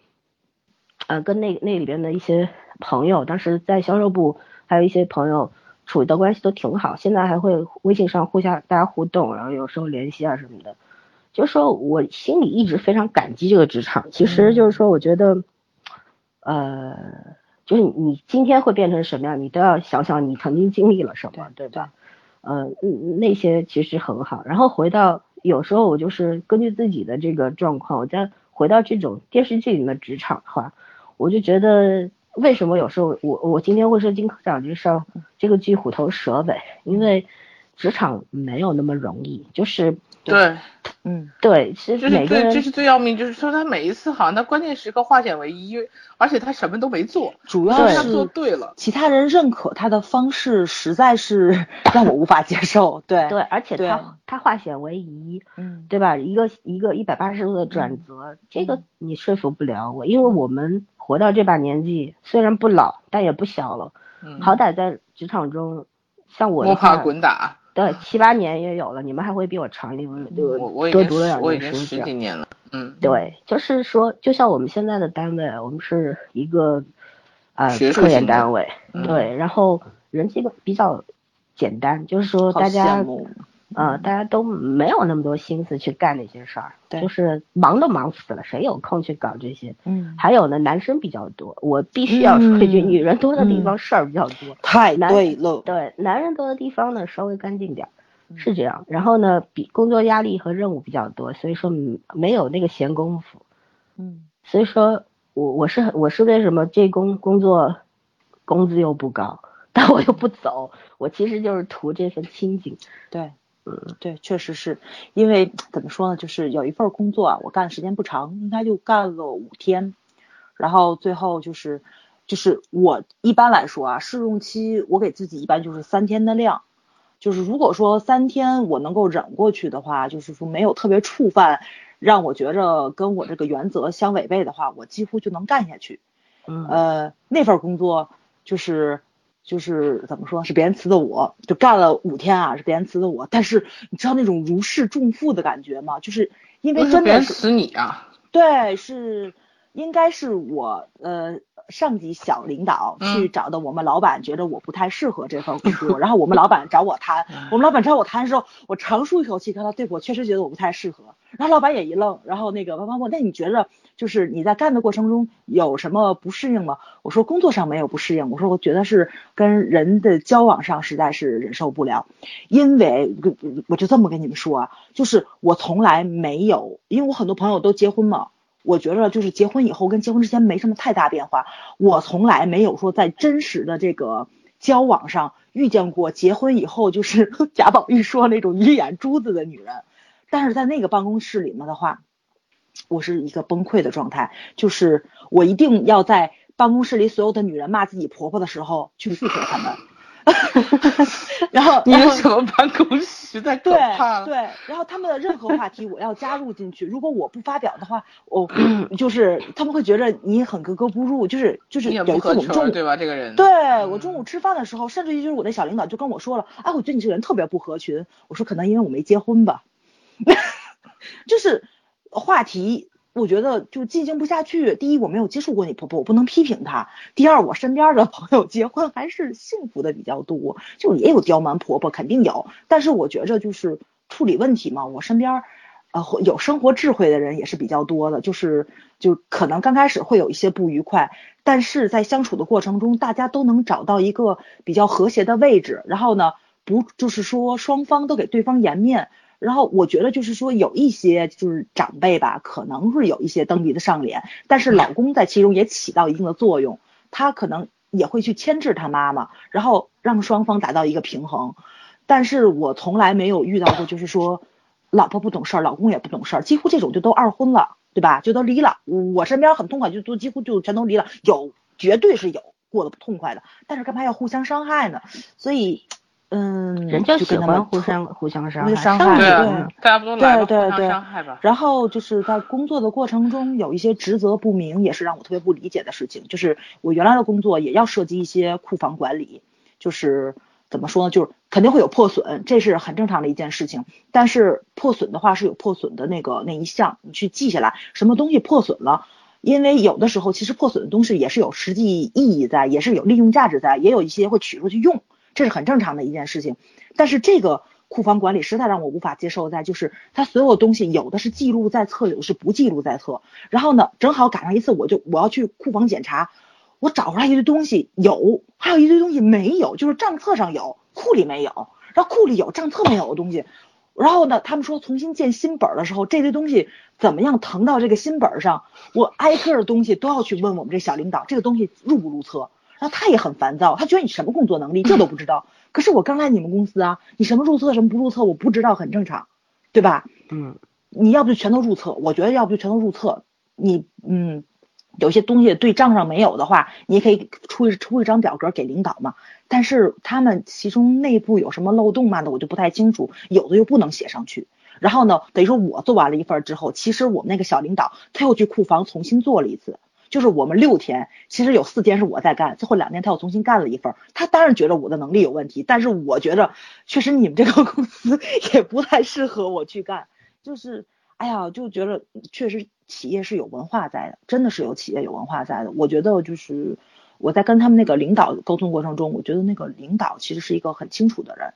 呃，跟那那里边的一些朋友，当时在销售部还有一些朋友处的关系都挺好，现在还会微信上互相大家互动，然后有时候联系啊什么的。就是说我心里一直非常感激这个职场，其实就是说我觉得，呃，就是你今天会变成什么样，你都要想想你曾经经历了什么，对吧？呃，嗯那些其实很好。然后回到有时候我就是根据自己的这个状况，我再回到这种电视剧里面职场的话，我就觉得为什么有时候我我今天会说金科长这事儿，这个剧虎头蛇尾，因为职场没有那么容易，就是对，嗯对，其就是实每个人对，这是最要命，就是说他每一次好像他关键时刻化险为夷，而且他什么都没做，主要但是他做对了。其他人认可他的方式实在是 让我无法接受。对对，而且他他化险为夷，嗯对吧？一个一个一百八十度的转折，这个你说服不了我，因为我们活到这把年纪，虽然不老，但也不小了，嗯，好歹在职场中，像我的摸爬，滚打，对七八年也有了，你们还会比我长一点，我我我多读了两年书这样几年了，嗯，对，就是说，就像我们现在的单位，我们是一个呃科研单位，嗯。对，然后人基本比较简单，就是说大家呃大家都没有那么多心思去干那些事儿，对就是忙都忙死了，谁有空去搞这些？嗯，还有呢，男生比较多，我必须要说一句，嗯女人多的地方事儿比较多，太难对了。对，男人多的地方呢稍微干净点是这样。然后呢，比工作压力和任务比较多，所以说嗯没有那个闲工夫。嗯所以说我我是我是为什么这工工作工资又不高，但我又不走，我其实就是图这份清静。对，嗯，对，确实是。因为怎么说呢，就是有一份工作啊，我干的时间不长，应该就干了五天，然后最后就是就是我一般来说啊，试用期我给自己一般就是三天的量，就是如果说三天我能够忍过去的话，就是说没有特别触犯，让我觉着跟我这个原则相违背的话，我几乎就能干下去。嗯。呃，那份工作就是就是怎么说，是别人辞的我，就干了五天啊，是别人辞的我。但是你知道那种如释重负的感觉吗？就是因为不是别人真的是死你啊，对，是应该是我呃上级小领导去嗯找的我们老板，觉得我不太适合这份工作，然后我们老板找我谈，我们老板找我谈的时候，我长舒一口气，跟他对我确实觉得我不太适合，然后老板也一愣，然后那个王王问，那你觉得就是你在干的过程中有什么不适应吗？我说工作上没有不适应，我说我觉得是跟人的交往上实在是忍受不了，因为我就这么跟你们说啊，就是我从来没有，因为我很多朋友都结婚嘛。我觉得就是结婚以后跟结婚之前没什么太大变化，我从来没有说在真实的这个交往上遇见过结婚以后就是 贾宝玉说那种一眼珠子的女人，但是在那个办公室里面的话，我是一个崩溃的状态，就是我一定要在办公室里所有的女人骂自己婆婆的时候去附和她们，然后你然后的什么办公室在可对怕了。对，然后他们的任何话题我要加入进去，如果我不发表的话，我 就是他们会觉得你很格格不入，就是就是也有不合群儿，一次我们中午对吧？这个人，对我中午吃饭的时候，甚至于就是我那小领导就跟我说了，哎，我觉得你这个人特别不合群。我说可能因为我没结婚吧，就是话题。我觉得就进行不下去。第一，我没有接触过你婆婆，我不能批评她。第二，我身边的朋友结婚还是幸福的比较多，就也有刁蛮婆婆，肯定有。但是我觉着就是处理问题嘛，我身边呃有生活智慧的人也是比较多的。就是就可能刚开始会有一些不愉快，但是在相处的过程中，大家都能找到一个比较和谐的位置。然后呢，不就是说双方都给对方颜面。然后我觉得就是说有一些就是长辈吧，可能是有一些蹬鼻子上脸，但是老公在其中也起到一定的作用，他可能也会去牵制他妈妈，然后让双方达到一个平衡。但是我从来没有遇到过就是说老婆不懂事儿，老公也不懂事儿，几乎这种就都二婚了，对吧？就都离了。我身边很痛快，就都几乎就全都离了，有绝对是有过得不痛快的，但是干嘛要互相伤害呢？所以。嗯，人就喜欢互相互相伤害，伤害对，对对伤害吧？然后就是在工作的过程中有一些职责不明，也是让我特别不理解的事情。就是我原来的工作也要涉及一些库房管理，就是怎么说呢？就是肯定会有破损，这是很正常的一件事情。但是破损的话是有破损的那个那一项，你去记下来，什么东西破损了？因为有的时候其实破损的东西也是有实际意义在，也是有利用价值在，也有一些会取出去用。这是很正常的一件事情，但是这个库房管理实在让我无法接受，在就是他所有东西有的是记录在册，有的是不记录在册。然后呢，正好赶上一次，我就我要去库房检查，我找出来一堆东西有，还有一堆东西没有，就是账册上有，库里没有。然后库里有，账册没有的东西。然后呢，他们说重新建新本的时候，这堆东西怎么样腾到这个新本上？我挨个的东西都要去问我们这小领导，这个东西入不入册？然后他也很烦躁，他觉得你什么工作能力这都不知道。可是我刚来你们公司啊，你什么入册什么不入册我不知道，很正常，对吧？嗯，你要不就全都入册，我觉得要不就全都入册。你嗯，有些东西对账上没有的话，你也可以出一出一张表格给领导嘛。但是他们其中内部有什么漏洞嘛的，我就不太清楚，有的又不能写上去。然后呢，等于说我做完了一份之后，其实我们那个小领导他又去库房重新做了一次。就是我们六天，其实有四天是我在干，最后两天他又重新干了一份。他当然觉得我的能力有问题，但是我觉得确实你们这个公司 也不太适合我去干。就是，哎呀，就觉得确实企业是有文化在的，真的是有企业有文化在的。我觉得就是我在跟他们那个领导沟通过程中，我觉得那个领导其实是一个很清楚的人。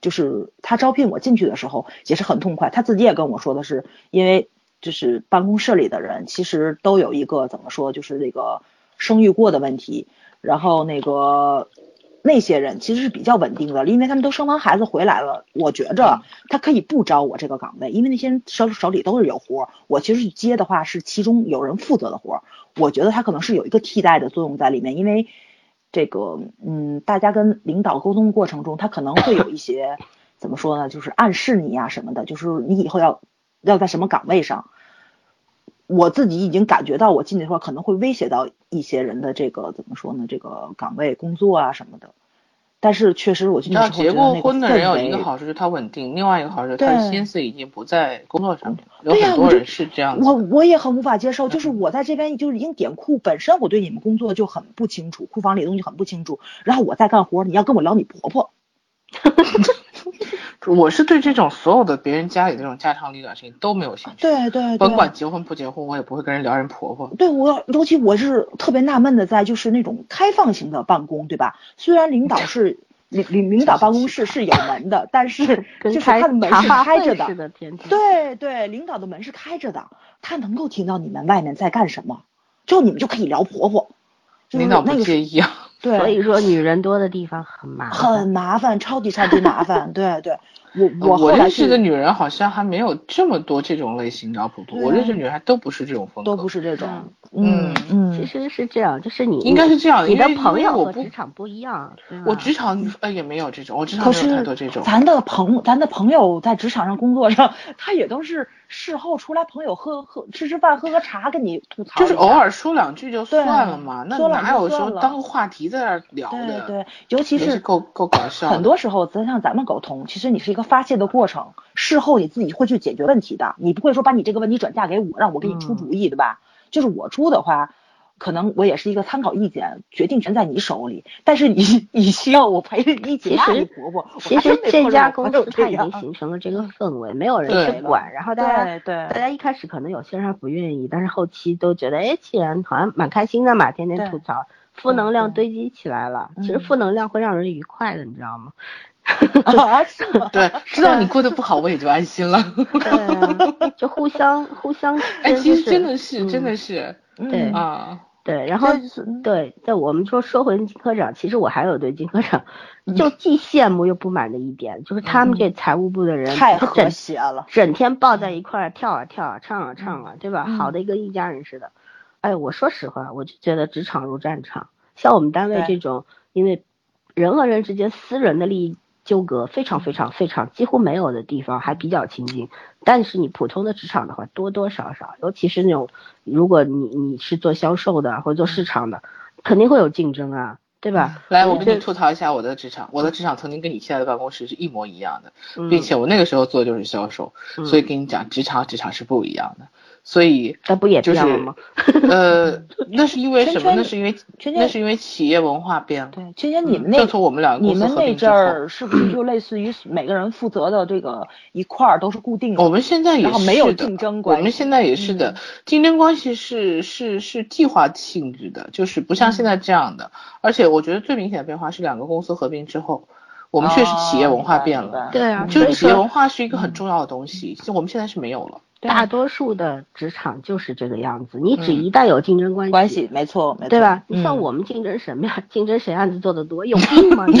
就是他招聘我进去的时候也是很痛快，他自己也跟我说的是，因为。就是办公室里的人，其实都有一个怎么说，就是那个生育过的问题。然后那个那些人其实是比较稳定的，因为他们都生完孩子回来了。我觉着他可以不招我这个岗位，因为那些人手手里都是有活。我其实去接的话是其中有人负责的活。我觉得他可能是有一个替代的作用在里面，因为这个嗯，大家跟领导沟通过程中，他可能会有一些怎么说呢，就是暗示你呀什么的，就是你以后要。要在什么岗位上？我自己已经感觉到，我进去的话可能会威胁到一些人的这个怎么说呢？这个岗位工作啊什么的。但是确实，我进去之后结过婚的人有一个好处，就是他稳定；另外一个好处，他心思已经不在工作上面。有很多人是这样。我我也很无法接受，就是我在这边就是已经点库，本身我对你们工作就很不清楚，库房里的东西很不清楚。然后我在干活，你要跟我聊你婆婆。我是对这种所有的别人家里这种家长里短事情都没有兴趣。对对，甭管结婚不结婚，我也不会跟人聊人婆婆。对，我尤其我是特别纳闷的，在就是那种开放型的办公，对吧？虽然领导是领领领导办公室是有门的，但是就是他的门是开着的。对对，领导的门是开着的，他能够听到你们外面在干什么，就你们就可以聊婆婆。领导不介意啊。对，所以说女人多的地方很麻烦，很麻烦，超级超级麻烦。对 对，我我认识的女人好像还没有这么多这种类型的普普，我认识女孩都不是这种风格，都不是这种。嗯嗯，其实是这样，就是你应该是这样，你的朋友和职场不一样。我职场呃也没有这种，我职场没有太多这种。咱的朋咱的朋友在职场上工作上，他也都是。事后出来，朋友喝喝吃吃饭，喝喝茶，跟你吐槽，就是偶尔说两句就算了嘛。那哪有说当个话题在那聊的？对对，尤其是够够搞笑。很多时候，咱像咱们沟通，其实你是一个发泄的过程，事后你自己会去解决问题的。你不会说把你这个问题转嫁给我，让我给你出主意，对吧？就是我出的话，可能我也是一个参考意见，决定权在你手里。但是你你需要我陪着你一起骂你婆婆。其实这家公司它已经形成了这个氛围，没有人去管。然后大家对大家一开始可能有些人还不愿意，但是后期都觉得，哎，既然好像蛮开心的嘛，天天吐槽，负能量堆积起来了。其实负能量会让人愉快的，你知道吗？啊，是吗？对，知道你过得不好，我也就安心了。对，就互相 互相。哎，其实真的是，真的是，对啊，对。然后对，在我们说说回金科长，其实我还有对金科长就既羡慕又不满的一点，就是他们这财务部的人太和谐了，整天抱在一块儿跳啊跳啊，唱啊唱啊，对吧？好的，一个一家人似的。哎，我说实话，我就觉得职场如战场，像我们单位这种，因为人和人之间私人的利益。纠葛非常非常非常几乎没有的地方还比较亲近，但是你普通的职场的话多多少少，尤其是那种如果你你是做销售的或者做市场的，肯定会有竞争啊，对吧？来，我跟你吐槽一下我的职场，我的职场曾经跟你现在的办公室是一模一样的，并且我那个时候做的就是销售，所以跟你讲职场职场是不一样的。所以那不也这样了吗？呃，那是因为什么？那是因为那是因为企业文化变了。对，圈圈，你们那就从我们两个你们那阵儿是不是就类似于每个人负责的这个一块儿都是固定的？我们现在也是没有竞争关系。我们现在也是的，竞争关系是是是计划性质的，就是不像现在这样的。而且我觉得最明显的变化是两个公司合并之后，我们确实企业文化变了。对啊，就是企业文化是一个很重要的东西，就我们现在是没有了。大多数的职场就是这个样子，你只一旦有竞争关系，关系没错，没错，对吧？你像我们竞争什么呀？竞争谁案子做得多？有 病吗？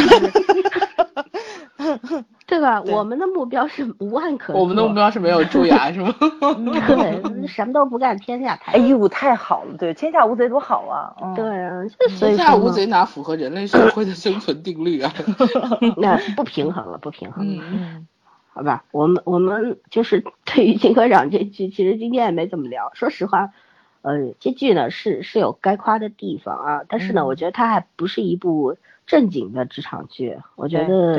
对吧？我们的目标是无案可。我们的目标是没有蛀牙，是吗？对，什么都不干，天下太。哎呦，太好了，对，天下无贼多好啊！对啊，天下无贼哪符合人类社会的生存定律啊？那不平衡了，不平衡。嗯。好吧，我们我们就是 对于金科长这剧，其实今天也没怎么聊。说实话，呃，这剧呢是是有该夸的地方啊，但是呢，我觉得它还不是一部正经的职场剧。我觉得，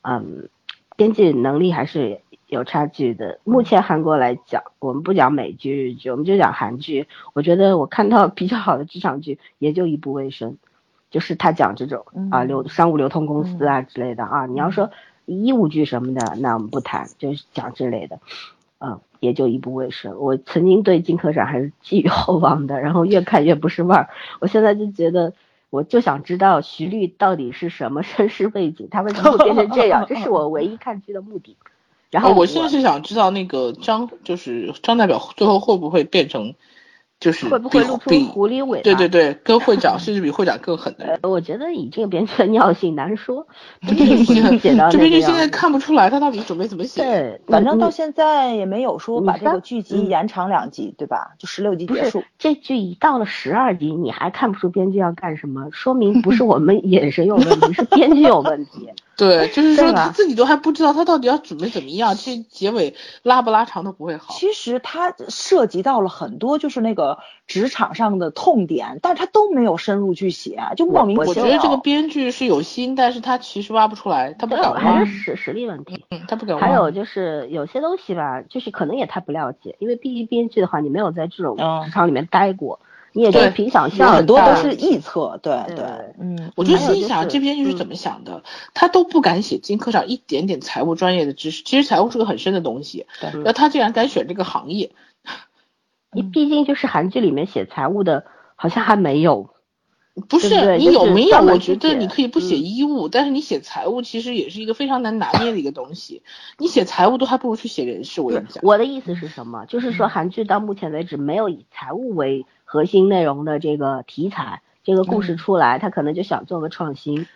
嗯，编剧能力还是有差距的。目前韩国来讲，我们不讲美剧、日剧，我们就讲韩剧。我觉得我看到比较好的职场剧也就一部《卫生》，就是他讲这种啊流商务流通公司啊之类的啊。你要说。医务剧什么的，那我们不谈，就是讲这类的，嗯，也就一部卫生。我曾经对金科长还是寄予厚望的，然后越看越不是味儿。我现在就觉得，我就想知道徐律到底是什么身世背景，他为什么会变成这样？这是我唯一看剧的目的。然后我现在是想知道那个张，就是张代表最后会不会变成。就是会不会露出狐狸尾？对对对，跟会长甚至比会长更狠的。我觉得以 这个编剧的尿性难说，这编剧现在看不出来他到底准备怎么写。对，反正到现在也没有说把这个剧集延长两集，对吧？就十六集结束。这剧一到了十二集，你还看不出编剧要干什么，说明不是我们 眼神有问题，是编剧有问题。对，就是说他自己都还不知道他到底要准备怎么样，这结尾拉不拉长都不会好。其实他涉及到了很多，就是那个职场上的痛点，但是他都没有深入去写，就莫名其妙。我觉得这个编剧是有心，但是他其实挖不出来，他不敢挖。还是实实力问题。嗯，他不敢挖。还有就是有些东西吧，就是可能也太不了解，因为毕竟编剧的话，你没有在这种职场里面待过。你也就凭想象，很多都是臆测，对对，嗯，我就心想这编剧是怎么想的，他都不敢写金科长一点点财务专业的知识，其实财务是个很深的东西，对，那他竟然敢选这个行业，你毕竟就是韩剧里面写财务的，好像还没有。不是你有没有？我觉得你可以不写医务，但是你写财务其实也是一个非常难拿捏的一个东西。你写财务都还不如去写人事。我跟你讲，我的意思是什么？就是说韩剧到目前为止没有以财务为核心内容的这个题材，这个故事出来，他可能就想做个创新。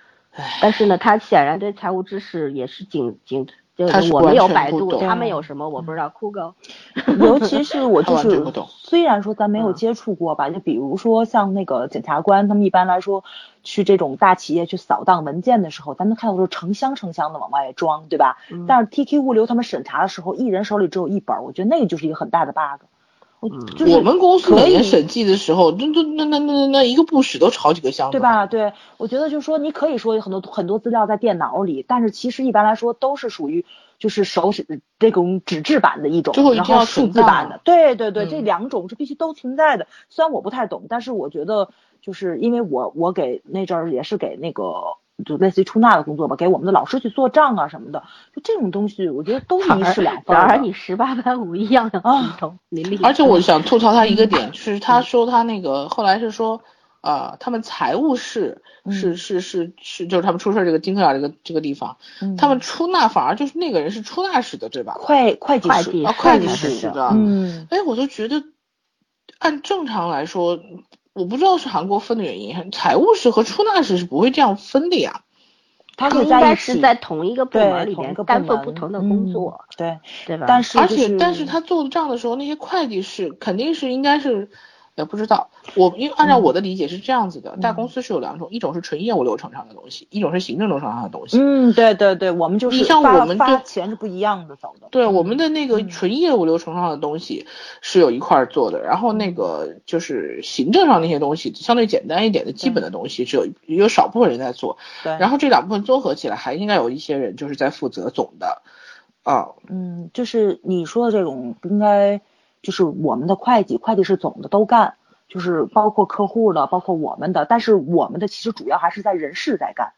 但是呢，他显然对财务知识也是仅仅。就是我没有百度，他们有什么我不知道。酷狗，尤其是我就是，虽然说咱没有接触过吧，就比如说像那个检察官，他们一般来说去这种大企业去扫荡文件的时候，咱们看到是成箱成箱的往外装，对吧？但是 TK 物流他们审查的时候，一人手里只有一本，我觉得那个就是一个很大的 bug。我嗯就是我们公司可以每年审计的时候，那那那那那那那一个部室都是好几个箱子，对？吧？对，我觉得就是说，你可以说有很多很多资料在电脑里，但是其实一般来说都是属于就是手写这种纸质版的一种最后，一定然后数字版的。对对对，这嗯两种是必须都存在的。虽然我不太懂，但是我觉得就是因为我我给那阵儿也是给那个。就类似于出纳的工作吧，给我们的老师去做账啊什么的，就这种东西，我觉得都是一式两份然儿的。而你十八般武艺样样啊精通，淋漓。而且我想吐槽他一个嗯点，就是他说他那个后来是说，呃，他们财务室是嗯是是是，就是他们出事这个金科长这个这个地方，嗯他们出纳反而就是那个人是出纳室的，对吧？会会计室，啊，会计是会计的是的室的，嗯，哎，我就觉得按正常来说，我不知道是韩国分的原因，财务室和出纳室是不会这样分的呀。他们应该是在同一个部门里面对同一个部单做不同的工嗯作，对，对吧？而但是就是且但是他做账的时候，那些会计是肯定是应该是，呃，不知道。我因为按照我的理解是这样子的，大公司是有两种，一种是纯业务流程上的东西，一种是行政流程上的东西。嗯，对对对，我们就是你像发发我们就钱是不一样的走的。对我们的那个嗯。纯业务流程上的东西是有一块儿做的，然后那个就是行政上那些东西相对简单一点的基本的东西，只有有少部分人在做，对，然后这两部分综合起来，还应该有一些人就是在负责总的，啊，嗯，就是你说的这种应该，就是我们的会计，会计是总的都干，就是包括客户的，包括我们的，但是我们的其实主要还是在人事在干，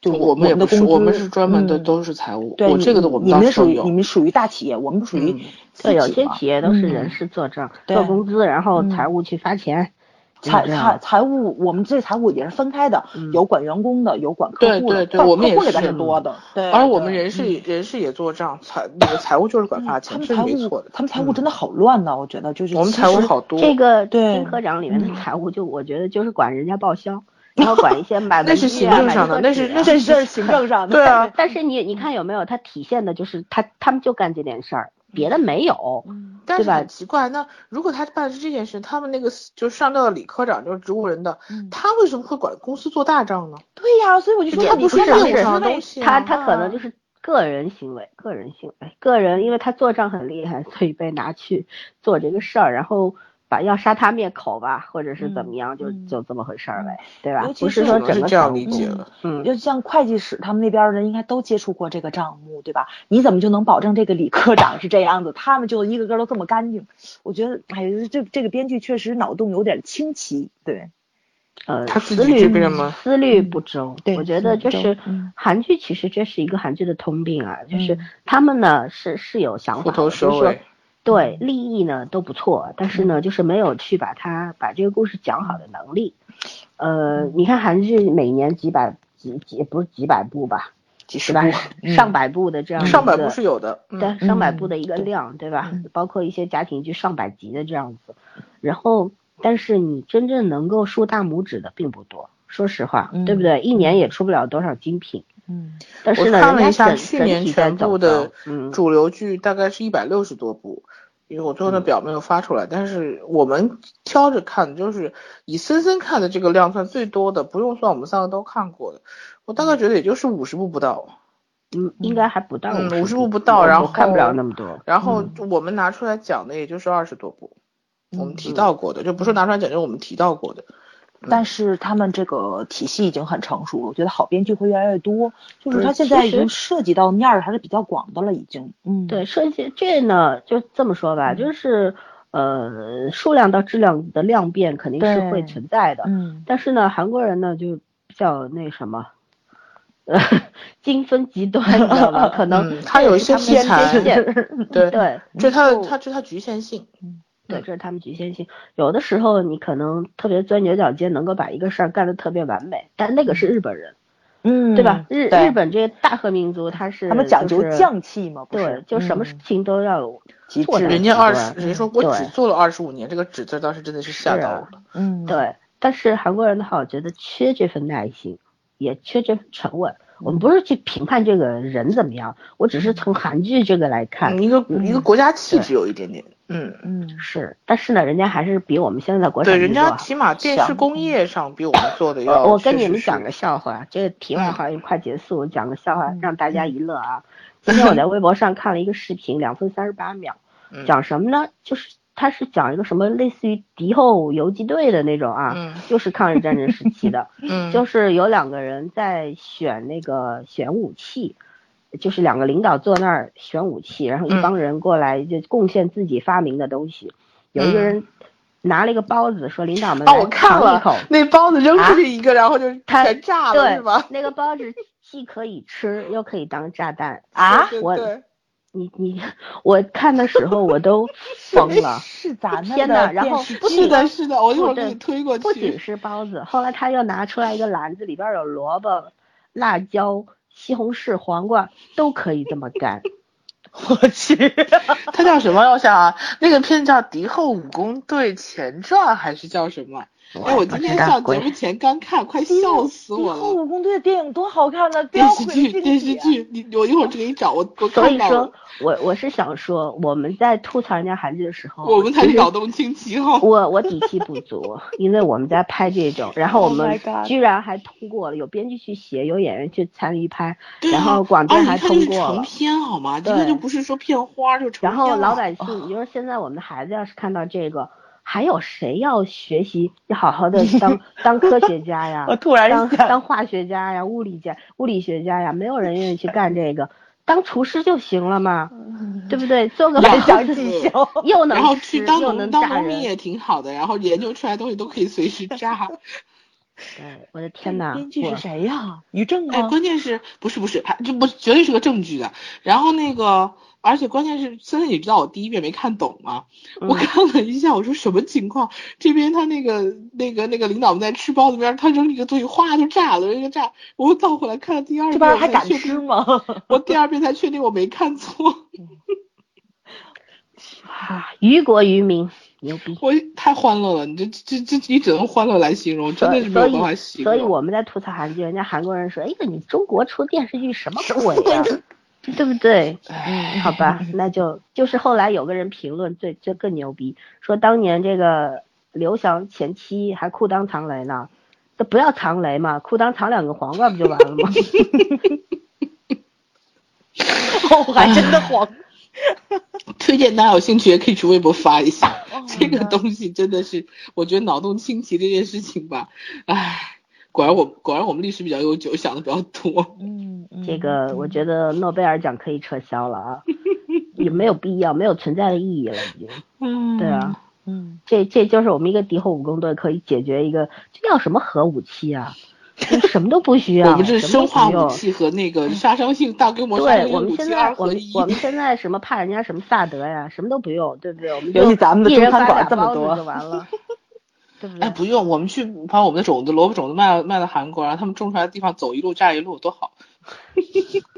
就我们也不是，们的工资，我们是专门的嗯都是财务，对，这个的我们你们倒是都有属于你。们属于大企业，我们属于嗯对，有些企业都是嗯人事做账、对做工资，然后嗯财务去发钱。财财财务，我们这财务也是分开的，嗯有管员工的，有管客户的，对对对我们也是客户里边是多的，对。而我们人事嗯人事也做账，财那个财务就是管发钱，这是他们财务没错的。他们财务真的好乱呐，我觉得就是我们财务好多，这个对金科长里面的嗯财务，就我觉得就是管人家报销，然后管一些 买文那是具啊买 行政上的那是那这这是行政上的，对啊，但是你你看有没有，它体现的就是他他们就干这点事儿，别的没有。嗯但是对吧很奇怪，那如果他办的是这件事，他们那个就是上吊的李科长，就是植物人的，嗯他为什么会管公司做大账呢？对呀，所以我就说他不是你说业务上的东西啊他他可能就是个人行为，个人行为，个人，因为他做账很厉害，所以被拿去做这个事儿，然后把要杀他灭口吧，或者是怎么样，就嗯就这么回事儿呗，对吧尤？其不是说整个是这样理解了。嗯，就像会计室他们那边的人应该都接触过这个账目，对吧？你怎么就能保证这个李科长是这样子，他们就一个个都这么干净？我觉得，哎，这这个编剧确实脑洞有点清奇，对，呃，他思虑这边吗思虑不周，对我觉得就是韩剧其实这是一个韩剧的通病啊，就是嗯他们呢是是有想法的，虎头就是说对立意呢都不错，但是嗯呢就是没有去把它把这个故事讲好的能力。呃，你看韩剧每年几百几几不是几百部吧，几十部，？嗯上百部的这样上百部是有的。嗯，对，上百部嗯的一个对量，对吧嗯？包括一些家庭剧上百集的这样子，然后，但是你真正能够竖大拇指的并不多，说实话，对不嗯对？一年也出不了多少精品，嗯我但是呢，看了一下去年全部的嗯，主流剧大概是一百六十多部，因为我最后的表没有发出来，但是我们挑着看，就是以森森看的这个量算最多的，不用算我们三个都看过的，我大概觉得也就是五十部不到。嗯，应该还不到嗯50 50部不到然后看不了那么多，然后我们拿出来讲的也就是二十多部，我们提嗯到过的，就不是拿出来讲，就是我们提到过的。但是他们这个体系已经很成熟了，我觉得好编剧会越来越多，就是对他现在已经涉及到面儿还是比较广的了，已经，嗯，对，涉及这呢就这么说吧，就是呃，数量到质量的量变肯定是会存在的，嗯。但是呢，韩国人呢就比较那什么，呃，精分极端，你知道吗？可能嗯。他有一些这是他们的题材局限对，对这它的就它这它局限性。对，这是他们局限性。有的时候你可能特别钻牛角尖，能够把一个事儿干得特别完美，但那个是日本人，嗯，对吧？日日本这些大和民族，他是他们讲究就是匠气嘛，不对是，，就什么嗯事情都要有极致人家二十，人家说我只做了二十五年，这个“只”字当时真的是吓到我了。嗯，对，但是韩国人的话，我觉得缺这份耐心，也缺这份沉稳。我们不是去评判这个人怎么样，我只是从韩剧这个来看，嗯，一个一个国家气质有一点点，嗯，嗯，是，但是呢，人家还是比我们现在的国产对，人家起码电视工业上比我们做的要。呃我跟你们讲个笑话，这个题外话快结束，讲个笑话嗯让大家一乐啊。今天我在微博上看了一个视频，两分三十八秒，嗯讲什么呢？就是他是讲一个什么类似于敌后游击队的那种啊，嗯就是抗日战争时期的，嗯，就是有两个人在选那个选武器，就是两个领导坐那儿选武器，然后一嗯帮人过来就贡献自己发明的东西，有一个人拿了一个包子，说领导们哦，我看了尝一口，那包子扔出去一个，然后就它全炸了，对是吗？那个包子既可以吃，又可以当炸弹。啊，我你你，我看的时候我都 疯了。是咱们的然后电视是的，是的，我一会儿给你推过去不仅。是包子，后来他又拿出来一个篮子，里边有萝卜、辣椒、西红柿、黄瓜，都可以这么干。我去，它叫什么？我想啊，那个片叫《敌后武工队前传》还是叫什么？哎，我今天上节目前刚看，快笑死我敌后了。武工队的电影多好看呢！电视剧，电视剧，你我一会儿就给你找，我我所以说看到了。，我我是想说，我们在吐槽人家韩剧的时候，我们才是脑洞清奇哈。我我底气不足，因为我们在拍这种，然后我 Oh 们居然还通过了，有编剧去写，有演员去参与拍，然后广电还通过了。片好吗？这对个就不是说片花就成然后老百姓，你说现在我们的孩子要是看到这个，还有谁要学习，要好好的当 当科学家呀？我突然当当化学家呀、物理家、物理学家呀，没有人愿意去干这个，当厨师就行了嘛，对不对？做个联想包子技巧，又能然后吃去当又能农当炸人。农民也挺好的，然后研究出来东西都可以随时炸。对，我的天呐，编剧是谁呀？于正哎，关键是不是不是，还这不绝对是个正剧的。然后那个，而且关键是，现在你知道我第一遍没看懂吗？我嗯看了一下，我说什么情况？这边他那个那个那个领导们在吃包子边，他扔一个东西，哗就炸了，扔一个炸。我又倒回来看了第二遍，这边还敢吃吗？我第二遍才确定我没看错。啊，于国于民，牛逼。我太欢乐了，你这这这你只能欢乐来形容，真的是没有办法形容。所以我们在吐槽韩剧，人家韩国人说，哎呀，你中国出电视剧什么鬼呀、对不对？嗯，好吧，那就就是后来有个人评论最这更牛逼，说当年这个刘翔前妻还裤裆藏雷呢，这不要藏雷嘛，裤裆藏两个黄瓜不就完了吗？哦，我还真的黄。推荐大家有兴趣也可以去微博发一下。哦这个东西真的是，我觉得脑洞清奇这件事情吧，唉，果然我果然我们历史比较悠久，想的比较多。嗯，嗯这个我觉得诺贝尔奖可以撤销了啊，也没有必要，没有存在的意义了已经。嗯对啊，嗯，这这就是我们一个敌后武工队可以解决一个，这要什么核武器啊？这什么都不需要，我们这是生化武器和那个杀伤性大规模杀伤对，我性武器们现在我们二合一。我们现在什么怕人家什么萨德呀，什么都不用，对不对？我们尤其咱们的一人中餐馆发俩包子这么多就完了，对不哎，不用，我们去把我们的种子萝卜种子卖到卖到韩国，然后他们种出来的地方走一路炸一路，多好。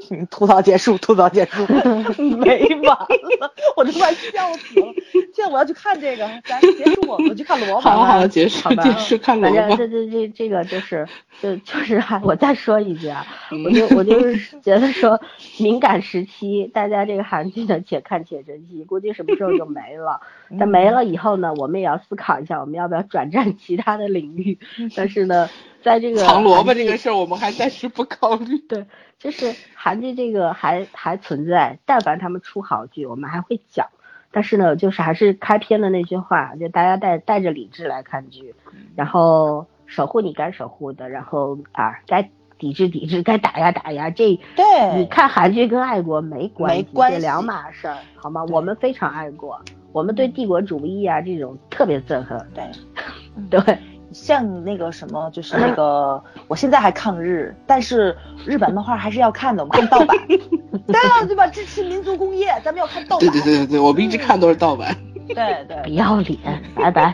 嗯 吐槽结束，吐槽结束，没完了，我都快笑死了。现在我要去看这个，咱结束我，我去看罗马。好了好，结束结束看罗马。反正这这这这个就是就就是还我再说一句啊，嗯我就我就是觉得说敏感时期，大家这个韩剧呢且看且珍惜，估计什么时候就没了。但没了以后呢，我们也要思考一下，我们要不要转战其他的领域。但是呢，在这个 藏萝卜这个事儿，我们还暂时不考虑。对，就是韩剧这个还还存在，但凡他们出好剧，我们还会讲。但是呢，就是还是开篇的那句话，就大家带带着理智来看剧，然后守护你该守护的，然后啊该抵制抵制，该打压打压。这对你看韩剧跟爱国没关系，这两码事儿，好吗？我们非常爱国，我们对帝国主义啊这种特别憎恨。对，对，像那个什么，就是那个，我现在还抗日，但是日本漫画还是要看的，我们看盗版，对啊，对吧？支持民族工业，咱们要看盗版。对对对对对，我们一直看都是盗版。对对不要脸，拜拜。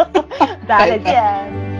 大家再见。